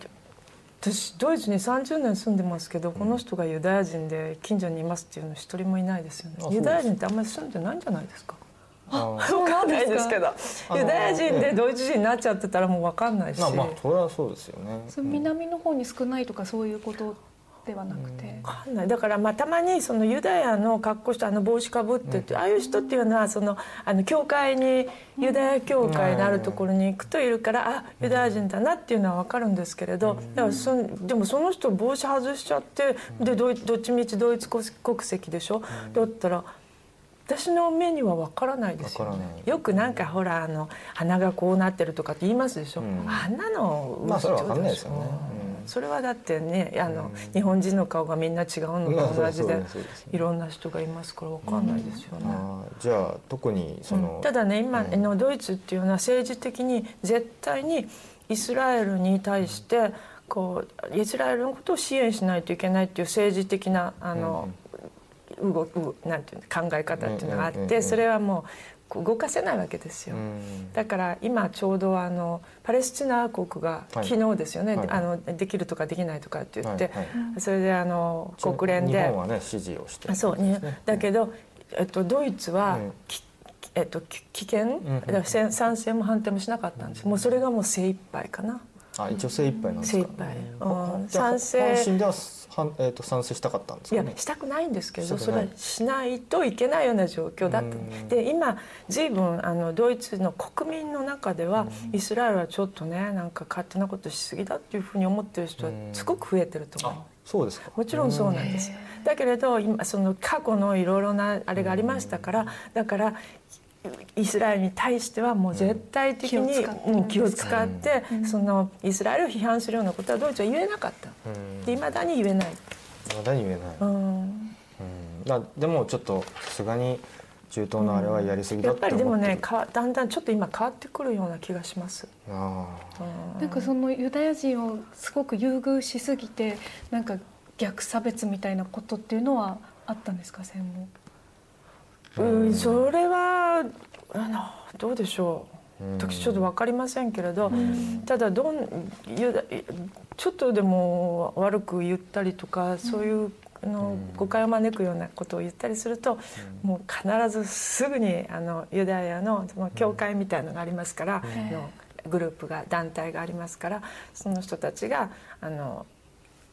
私ドイツに30年住んでますけど、この人がユダヤ人で近所にいますっていうの一人もいないですよね。ユダヤ人ってあんまり住んでないんじゃないですか？あそう なんですけど。ユダヤ人でドイツ人になっちゃってたらもう分かんないし、まあまあそれはそうですよね。南の方に少ないとかそういうことではなくて。分かんない。だからまあたまにそのユダヤの格好してあの帽子かぶってて、ああいう人っていうのはそのあの教会にユダヤ教会のあるところに行くといるから、あユダヤ人だなっていうのは分かるんですけれど、だからそんでもその人帽子外しちゃってでどいどっちみちドイツ国籍でしょ、だったら私の目には分からないですよ、わからない。よくなんかほらあの鼻がこうなってるとかって言いますでしょ、うん。あんなのまあそれは分かんないですよねそれはだってねあの、日本人の顔がみんな違うのまあと同じでいろんな人がいますから分かんないですよね。じゃあ特にその、うん。ただね今うん。のドイツっていうのは政治的に絶対にイスラエルに対してこうイスラエルのことを支援しないといけないっていう政治的なあの、動くなんていうの考え方っていうのがあっうんうんうんうん。てそれはもう動かせないわけですよ。うん。だから今ちょうどあのパレスチナ国がはい昨日ですよね、はいあのできるとかできないとかって言って、はいはい。それであの国連日で本はね支持をしてあそうねだけど、えっと、ドイツは、うん。きえっと、き危険、ん。だからせん賛成も反対もしなかったんです。もうそれがもう精一杯かなあ一応精一杯なんですか？精一杯、賛成。本心では反,、えー、と賛成したかったんですいやかねしたくないんですけどそれはしないといけないような状況だった。うん。で今随分あのドイツの国民の中ではイスラエルはちょっとねなんか勝手なことしすぎだっていうふうに思ってる人はすごく増えてると思う。そうですか。もちろんそうなんです。だけれど今その過去のいろいろなあれがありましたからだからイスラエルに対してはもう絶対的に気を使って。るうん気を使ってそのイスラエルを批判するようなことはドイツは言えなかった。うん。で未だに言えない。まだ言えない、うん。うん。まあ、でもちょっとさすがに中東のあれはやりすぎだやっって思ってぱりでもねかだんだんちょっと今変わってくるような気がします。あなんかそのユダヤ人をすごく優遇しすぎてなんか逆差別みたいなことっていうのはあったんですか戦後？うん、それはあのどうでしょう。うん私ちょっと分かりませんけれど、ただどんユダちょっとでも悪く言ったりとかそういうあの誤解を招くようなことを言ったりすると、もう必ずすぐにあのユダヤのその教会みたいのがありますから、あのグループが団体がありますからその人たちがあの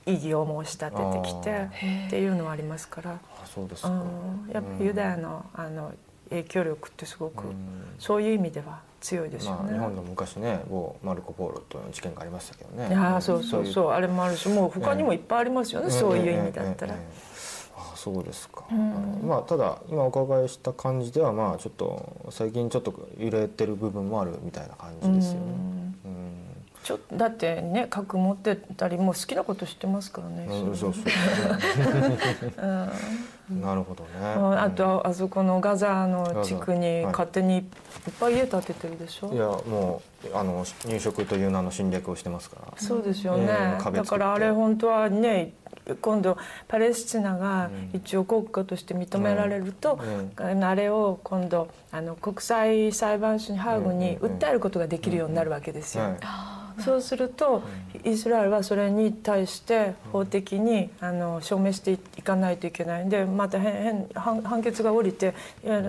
異議を申し立ててきてあっていうのはありますから。あそうですか、うん。やっぱユダヤのあの影響力ってすごくうん。そういう意味では強いですよまあ、ね。日本でも昔ね某マルコ・ポーロとの事件がありましたけどね。いやーそうそうそう。あれもあるしもう他にもいっぱいありますよね、そういう意味だったら。ええ。ええ。ええ。あそうですか、うん。あのまあただ今お伺いした感じではまあちょっと最近ちょっと揺れてる部分もあるみたいな感じですよね。うんちょだってね核持ってたりもう好きなこと知ってますからね。うんそう。そうう。ん。なるほどね。あとあそこのガザの地区にはい。勝手にいっぱい家建ててるでしょ、いやもうあの入植という名の侵略をしてますから。そうですよね、だからあれ本当はね今度パレスチナが一応国家として認められると、うんあれを今度あの国際裁判所にハーグにうんうん訴えることができるようになるわけですよ。はい そうするとイスラエルはそれに対して法的にあの証明していかないといけないんでまた変変判判決が下りて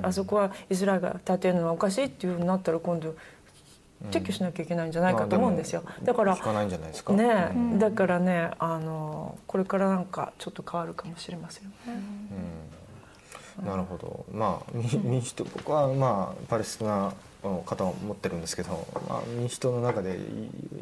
あそこはイスラエルが建てるのはおかしいっていうふうになったら今度撤去しなきゃいけないんじゃないかと思うんですよ。だから聞かないんじゃないですか。ね、うん。だからねあのこれからなんかちょっと変わるかもしれませんよね。うん。なるほど。まあ民民主党僕はまあパレスチナの方を持ってるんですけど、まあ、民主党の中で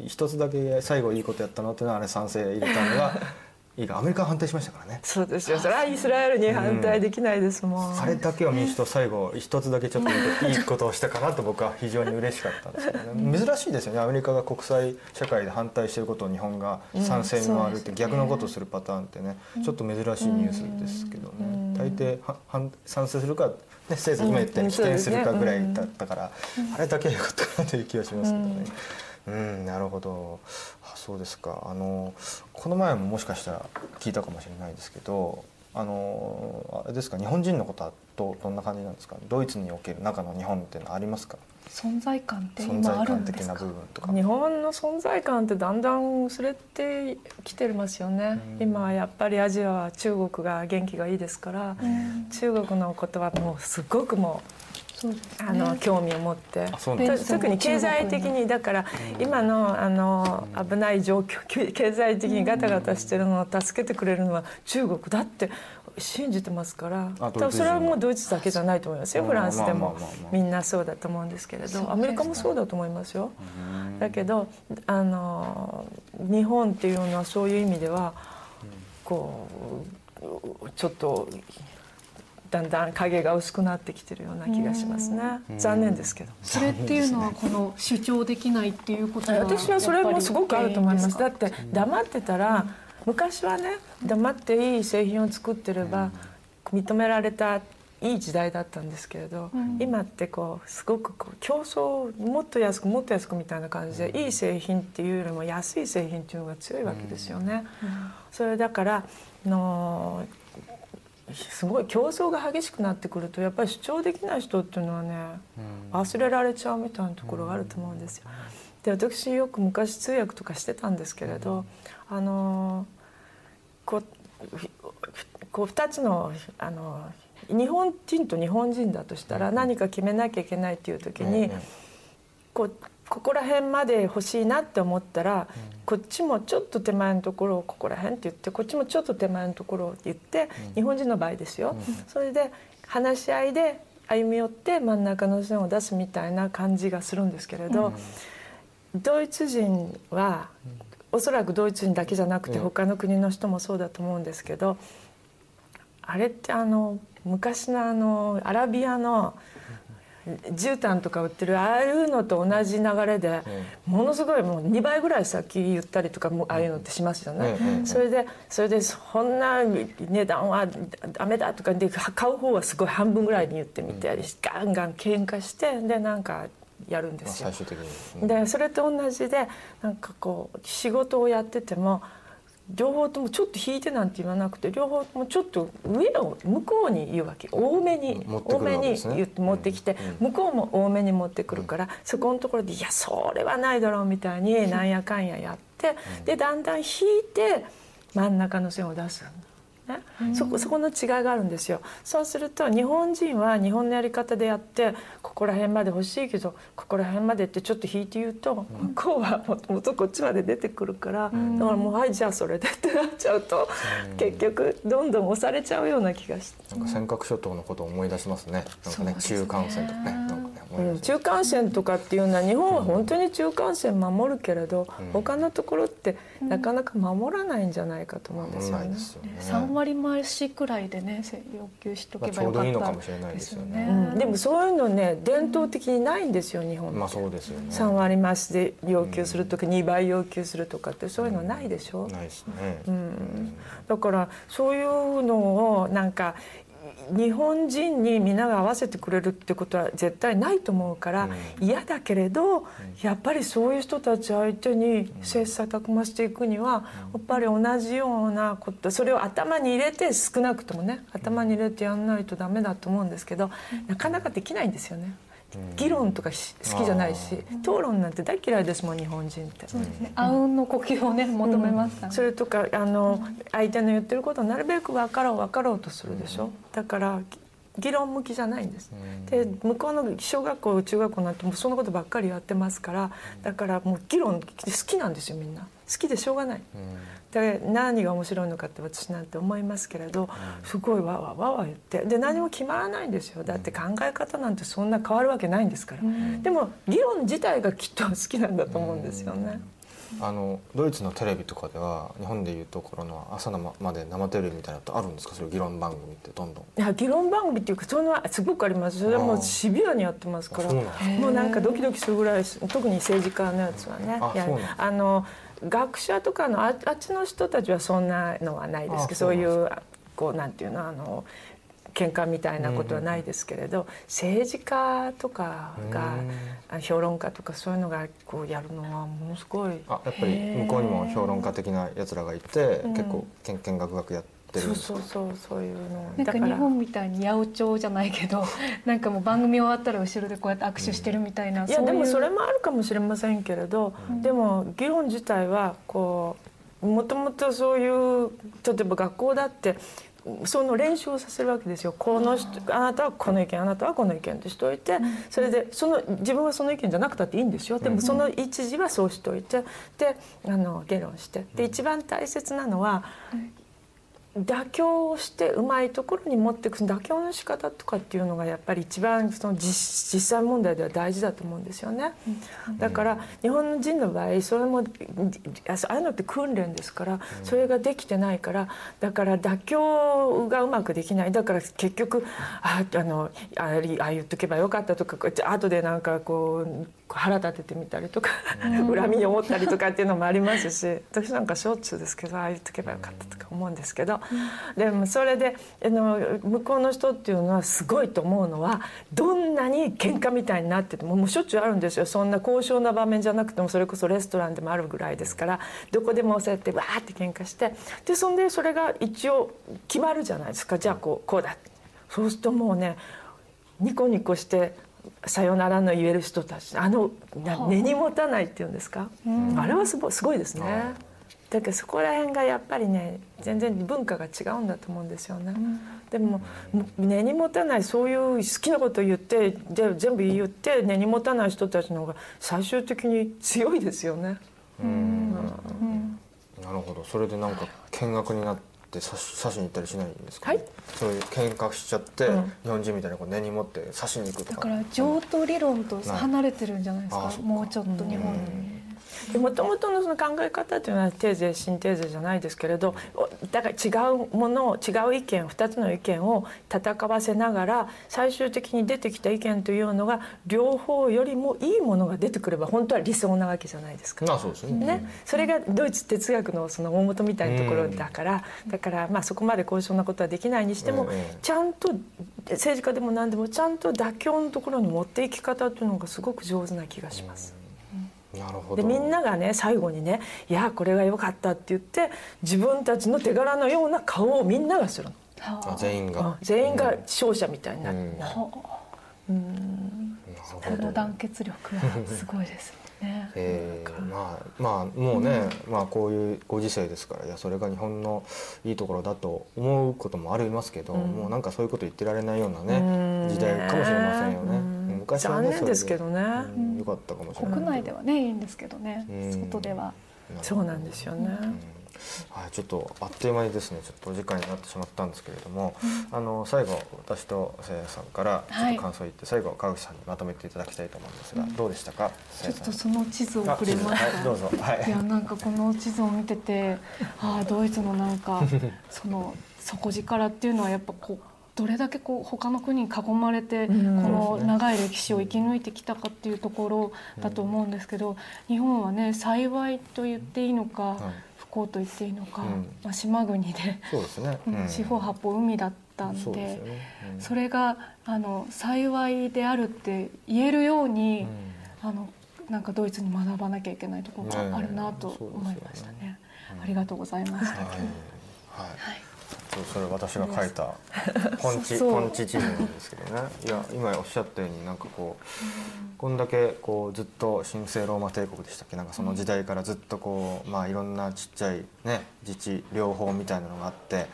い一つだけ最後いいことやったのっていうのはあれ賛成入れたのが いいかアメリカは反対しましたからね。そうですよ。それはイスラエルに反対できないですもん。あれだけは民主党最後一つだけちょっといいことをしたかなと僕は非常に嬉しかったんですけどね。珍しいですよね。アメリカが国際社会で反対していることを日本が賛成に回るって逆のことをするパターンってねちょっと珍しいニュースですけどね。大抵は反賛成するか、ね、せず今言ったように否定するかぐらいだったからあれだけはよかったかなという気がしますけどね。うん、なるほど。あそうですか。あのこの前ももしかしたら聞いたかもしれないですけどあのあれですか日本人のことはどどんな感じなんですか？ドイツにおける中の日本っていうのはありますか？存在感って存今あるんですかな部分とか。日本の存在感ってだんだん薄れてきてますよね、今はやっぱりアジアは中国が元気がいいですから、中国のことはもうすごくもそうですうあの興味を持って。特に経済的にだから今のあの危ない状況経済的にガタガタしてるのを助けてくれるのは中国だって信じてますからあ多分それはもうドイツだけじゃないと思いますようん。フランスでまあもみんなそうだと思うんですけれどアメリカもそうだと思いますよ。だけどあの日本っていうのはそういう意味ではこうちょっとだんだん影が薄くなってきてるような気がしますね。残念ですけど。それっていうのはこの主張できないっていうことが私はそれもすごくあると思います。だって黙ってたら昔はね黙っていい製品を作ってれば認められたいい時代だったんですけれど、今ってこうすごくこう競争もっと安くもっと安くみたいな感じで、いい製品っていうよりも安い製品っていうのが強いわけですよね。それだからあのすごい競争が激しくなってくるとやっぱり主張できない人っていうのはね、忘れられちゃうみたいなところがあると思うん。ですよ。で私よく昔通訳とかしてたんですけれど、あのこうふこう2つのあの日本人と日本人だとしたら何か決めなきゃいけないっていう時に、こうここら辺まで欲しいなって思ったら、こっちもちょっと手前のところをここら辺って言ってこっちもちょっと手前のところを言って、日本人の場合ですよ、それで話し合いで歩み寄って真ん中の線を出すみたいな感じがするんですけれど、ドイツ人はおそらくドイツ人だけじゃなくてうん他の国の人もそうだと思うんですけどあれってあの昔のあのアラビアの絨毯とか売ってるああいうのと同じ流れで、ものすごいもう2倍ぐらい先言ったりとかもああいうのってしますよね。それでそれでそんな値段はダメだとかで買う方はすごい半分ぐらいに言ってみて、ガンガン喧嘩してでなんかやるんですよ。でそれと同じでなんかこう仕事をやってても両方ともちょっと引いてなんて言わなくて両方ともちょっと上を向こうに言うわけ。多めに、多めに言って持ってきて、向こうも多めに持ってくるから、そこのところで「いやそれはないだろう」みたいになんやかんややって、でだんだん引いて真ん中の線を出す。ね、そこそこの違いがあるんですよ。そうすると日本人は日本のやり方でやってここら辺まで欲しいけどここら辺までってちょっと引いて言うと、向こうはもともとこっちまで出てくるから、だからもうはいじゃあそれでってなっちゃうと、結局どんどん押されちゃうような気がして。なんか尖閣諸島のことを思い出しますね。なんかね中間線とかねなんかねうん、中間線とかっていうのは日本は本当に中間線守るけれど、うん、他のところってなかなか守らないんじゃないかと思うんですよね。三、割増しくらいでね要求しとけばよかったですよね。うん、でもそういうのね伝統的にないんですよ日本まあそうですよね。三割増しで要求するとか二倍要求するとかってそういうのないでしょ？ないですね。うん、だからそういうのをなんか日本人に皆が合わせてくれるってことは絶対ないと思うから嫌だけれどやっぱりそういう人たち相手に切磋琢磨していくにはやっぱり同じようなことそれを頭に入れて少なくともね頭に入れてやんないとダメだと思うんですけどなかなかできないんですよね。議論とか好きじゃないし討論なんて大嫌いですもん日本人って。そうですね。あうんの呼吸をね求めます、ねうん、それとかあの、相手の言ってることをなるべく分かろう分かろうとするでしょ。だから議論向きじゃないんです。で向こうの小学校中学校なんてもうそのことばっかりやってますからだからもう議論好きなんですよみんな。好きでしょうがない。で何が面白いのかって私なんて思いますけれどすごいわわわわ言ってで何も決まらないんですよ。だって考え方なんてそんな変わるわけないんですから、でも議論自体がきっと好きなんだと思うんですよね。あのドイツのテレビとかでは日本でいうところの朝のまで生テレビみたいなのあるんですか？それ議論番組ってどんどん。いや議論番組っていうかそれはすごくあります。それはもうシビアにやってますから。もうなんかドキドキするぐらい特に政治家のやつはね。あの学者とかのあっちの人たちはそんなのはないですけどそういうこうなんていうのあの喧嘩みたいなことはないですけれど、政治家とかが評論家とかそういうのがこうやるのはものすごい。あやっぱり向こうにも評論家的なやつらがいて、結構けんけんがくがくやって。そうそうそうそういうの。なんか日本みたいに八百長じゃないけど なんかもう番組終わったら後ろでこうやって握手してるみたいな、いやでもそれもあるかもしれませんけれど、でも議論自体はこうもともとそういう例えば学校だってその練習をさせるわけですよ。この人あなたはこの意見あなたはこの意見としておいてそれでその自分はその意見じゃなくたっていいんですよ。でもその一時はそうしておいてであの議論して。で一番大切なのは妥協をしてうまいところに持っていく妥協の仕方とかっていうのがやっぱり一番その実実際問題では大事だと思うんですよね。だから日本人の場合それもああいうのって訓練ですからそれができてないからだから妥協がうまくできないだから結局ああのああ言っとけばよかったとか後でなんかこう腹立ててみたりとか恨みに思ったりとかっていうのもありますし私なんかしょっちゅうですけどああ言っとけばよかったとか思うんですけどでもそれであの向こうの人っていうのはすごいと思うのはどんなに喧嘩みたいになっててももうしょっちゅうあるんですよ。そんな高尚な場面じゃなくてもそれこそレストランでもあるぐらいですからどこでもそうやってわーって喧嘩してでそんでそれが一応決まるじゃないですか。じゃあこうこうだ。そうするともうねニコニコしてさよならの言える人たちあの根に持たないっていうんですか、あれはすごすごいですね。だけどそこら辺がやっぱりね全然文化が違うんだと思うんですよね。でも根に持たないそういう好きなことを言ってで全部言って根に持たない人たちの方が最終的に強いですよね。うん。なるほど。それでなんか見学になってって刺し刺しに行ったりしないんですか、ね、はい、そういう喧嘩しちゃって、うん、日本人みたいなこう根に持って刺しに行くとか。だから譲渡理論と離れてるんじゃないですか、うん、もうちょっと日本もともとのその考え方というのはテーゼシンテーゼじゃないですけれどだから違うものを違う意見2つの意見を戦わせながら最終的に出てきた意見というのが両方よりもいいものが出てくれば本当は理想なわけじゃないですか。あそうですねね、それがドイツ哲学のその大元みたいなところだから、だからまあそこまで高尚なことはできないにしても、ちゃんと政治家でも何でもちゃんと妥協のところに持っていき方というのがすごく上手な気がします。なるほどでみんながね最後にね「いやこれが良かった」って言って自分たちの手柄のような顔をみんながするの。全員が、全員が勝者みたいになる。うん、それの団結力はすごいですね。えー、まあまあもうね、うん、まあこういうご時世ですからいやそれが日本のいいところだと思うこともありますけど、うん、もうなんかそういうこと言ってられないようなね時代かもしれませんよね。昔はね残念ですけどね、よかったかもしれない。国内ではねいいんですけどね、外では。そうなんですよね。はい、ちょっとあっという間にですねちょっとお時間になってしまったんですけれども、うん、あの最後私とせいやさんからちょっと感想言って、はい、最後川口さんにまとめていただきたいと思うんですが、うん、どうでしたか？ちょっとその地図をくれました、はい、どうぞ、はい、いやなんかこの地図を見ててああドイツのなんかその底力っていうのはやっぱこうどれだけこう他の国に囲まれてこの長い歴史を生き抜いてきたかっていうところだと思うんですけど日本はね幸いと言っていいのか不幸と言っていいのか、まあ、島国でそうですね、四方八方海だったんでそれがあの幸いであるって言えるように、あのなんかドイツに学ばなきゃいけないところがあるなと思いましたね。ありがとうございました。はいそれ私が書いた ポンチポンチ地図なんですけどね。いや今おっしゃったようになんかこうこんだけこうずっと神聖ローマ帝国でしたっけ？なんかその時代からずっとこうまあいろんなちっちゃいね自治療法みたいなのがあって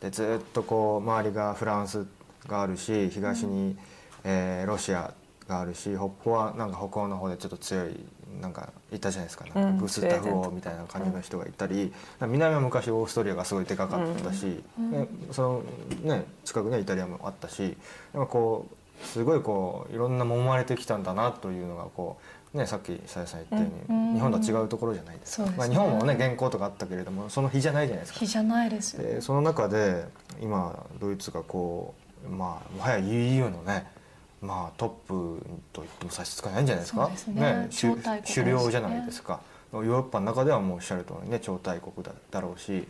でずっとこう周りがフランスがあるし東に、えー、ロシアがあるし北方はなんか北欧の方でちょっと強いなんかいたじゃないですか。なんかグスタフ王みたいな感じの人がいたり、うん、南は昔オーストリアがすごいでかかったし、うん、そのね近くにはイタリアもあったしなんかこうすごいこういろんな揉まれてきたんだなというのがこう。ね、さっきさやさん言ったように、日本とは違うところじゃないですか、ね、まあ、日本もね原稿とかあったけれどもその日じゃないじゃないですか。日じゃないですでその中で今ドイツがこうまあもはや EU のねまあトップと言っても差し支えないんじゃないですか？すね、ね首領じゃないですか。ヨーロッパの中ではもうおっしゃる通りね超大国だだろうし、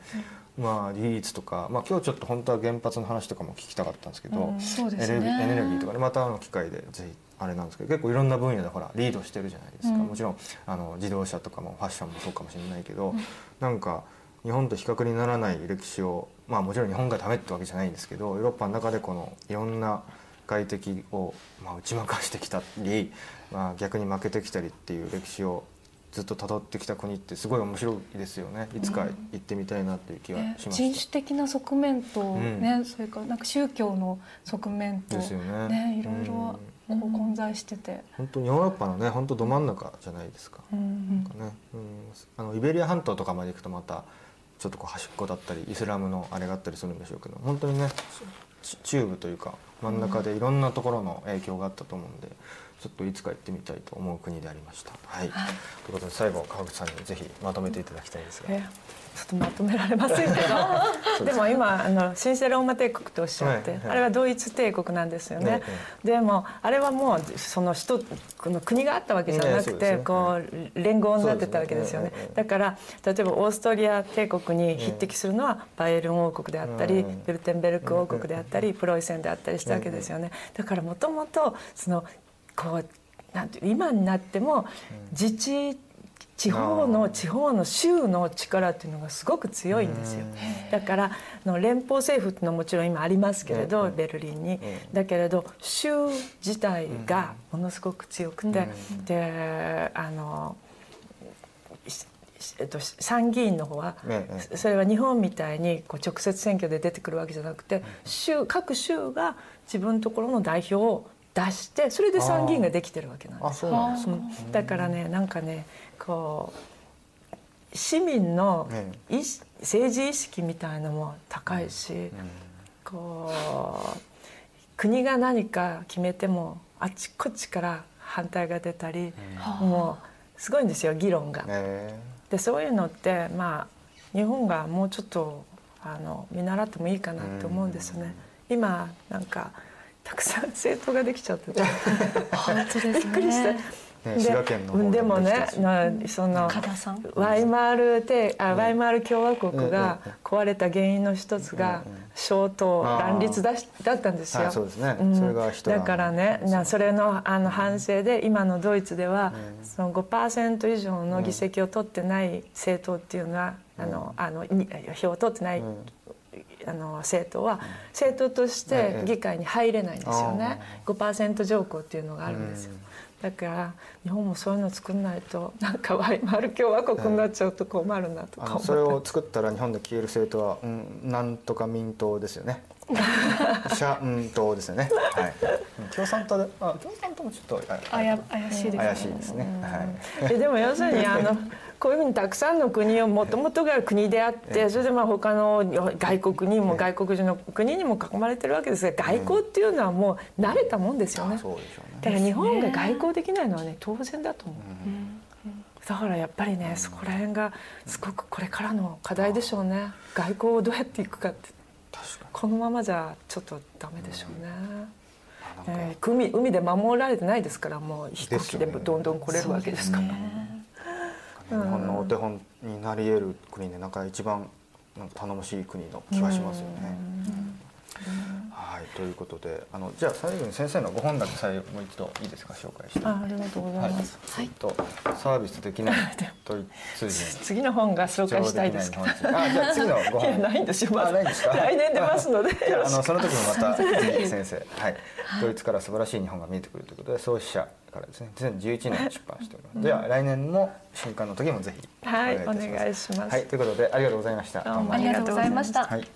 うん、まあ技術とか、まあ、今日ちょっと本当は原発の話とかも聞きたかったんですけど、うんね、エネルギーとかねまたの機会でぜひあれなんですけど結構いろんな分野でほらリードしてるじゃないですか、うん、もちろんあの自動車とかもファッションもそうかもしれないけど、うん、なんか日本と比較にならない歴史をまあもちろん日本がダメってわけじゃないんですけどヨーロッパの中でこのいろんな外敵を、まあ、打ち負かしてきたり、まあ、逆に負けてきたりっていう歴史をずっと辿ってきた国ってすごい面白いですよね。いつか行ってみたいなっていう気がします、人種的な側面とね、うん、それからなんか宗教の側面とですよね。ねいろいろこう混在してて、本当にヨーロッパのね本当ど真ん中じゃないですか,、なんかね、うん、あのイベリア半島とかまで行くとまたちょっとこう端っこだったりイスラムのあれがあったりするんでしょうけど本当にね中部というか真ん中でいろんなところの影響があったと思うんでちょっといつか行ってみたいと思う国でありました。はい、はい、ということで最後川口さんにぜひまとめていただきたいですが。ちょっとまとめられませんけど。でも今あの神聖ローマ帝国とおっしゃって、はいはい、あれはドイツ帝国なんですよね、でもあれはもうその首都この国があったわけじゃなくて、ね、こう連合になってたわけですよね、ね、だから例えばオーストリア帝国に匹敵するのはバイエルン王国であったり、うん、ベルテンベルク王国であったり、プロイセンであったりしたわけですよね。だからもともとそのこうなんて今になっても自治地方の地方の州の力っていうのがすごく強いんですよ。だからの連邦政府っていうのはもちろん今ありますけれどベルリンに。だけれど州自体がものすごく強くてであのえっと、参議院の方は、それは日本みたいにこう直接選挙で出てくるわけじゃなくて州各州が自分のところの代表を出してそれで参議院ができてるわけなんです。だからねなんかねこう市民の意、政治意識みたいのも高いし、こう国が何か決めてもあちこちから反対が出たり、もすごいんですよ議論が。えでそういうのってまあ日本がもうちょっとあの見習ってもいいかなって思うんですよね。今なんかたくさん政党ができちゃってて。本当です びっくりして。滋賀県の方でもねなそのワイマールであワイマール共和国がうん壊れた原因の一つが小党乱立だしだったんですよ。はいそうですね。ん。それが一だからねなそれのあの反省で今のドイツではうん。その5%以上の議席を取ってない政党っていうのはあのあのに票を取ってないうん。あの政党は政党として議会に入れないんですよね。5%条項っていうのがあるんですよ。だから日本もそういうの作んないとなんかワイマール共和国になっちゃうと困るなとか思ってあのそれを作ったら日本で消える政党は、うん、なんとか民党ですよね。社民党ですよね。はい。うん共産党で、あ、共産党もちょっとああや怪しいですね怪しいですね。はい。えでも要するにあの こういうふうにたくさんの国をもともとが国であってそれでまあ他の外国にも外国人の国にも囲まれてるわけですが外交っていうのはもう慣れたもんですよね。そうでしょうね。だから日本が外交できないのはね当然だと思う。だからやっぱりねそこら辺がすごくこれからの課題でしょうね。外交をどうやっていくかって。このままじゃちょっとダメでしょうね。に。なんか。えー海海で守られてないですからもう飛行機でですよね。どんどん来れるわけですから。日本のお手本になり得る国でなんか一番なんか頼もしい国の気がしますよね。はいということであのじゃあ最後に先生のご本だけ最後もう一度いいですか？紹介して。あありがとうございます。はい。とサービスできないドイツ人。次の本が紹介したいですけど。あじゃあ次のご本。ないんですよ。まだあないんですか？来年出ますので。ああの その時もまたぜひ先生はいドイツから素晴らしい日本が見えてくるということで創始者からですね2011年に出版しております。では来年も新刊の時もぜひはい。お願いしますはいということでありがとうございました。どうもありがとうございましたはい。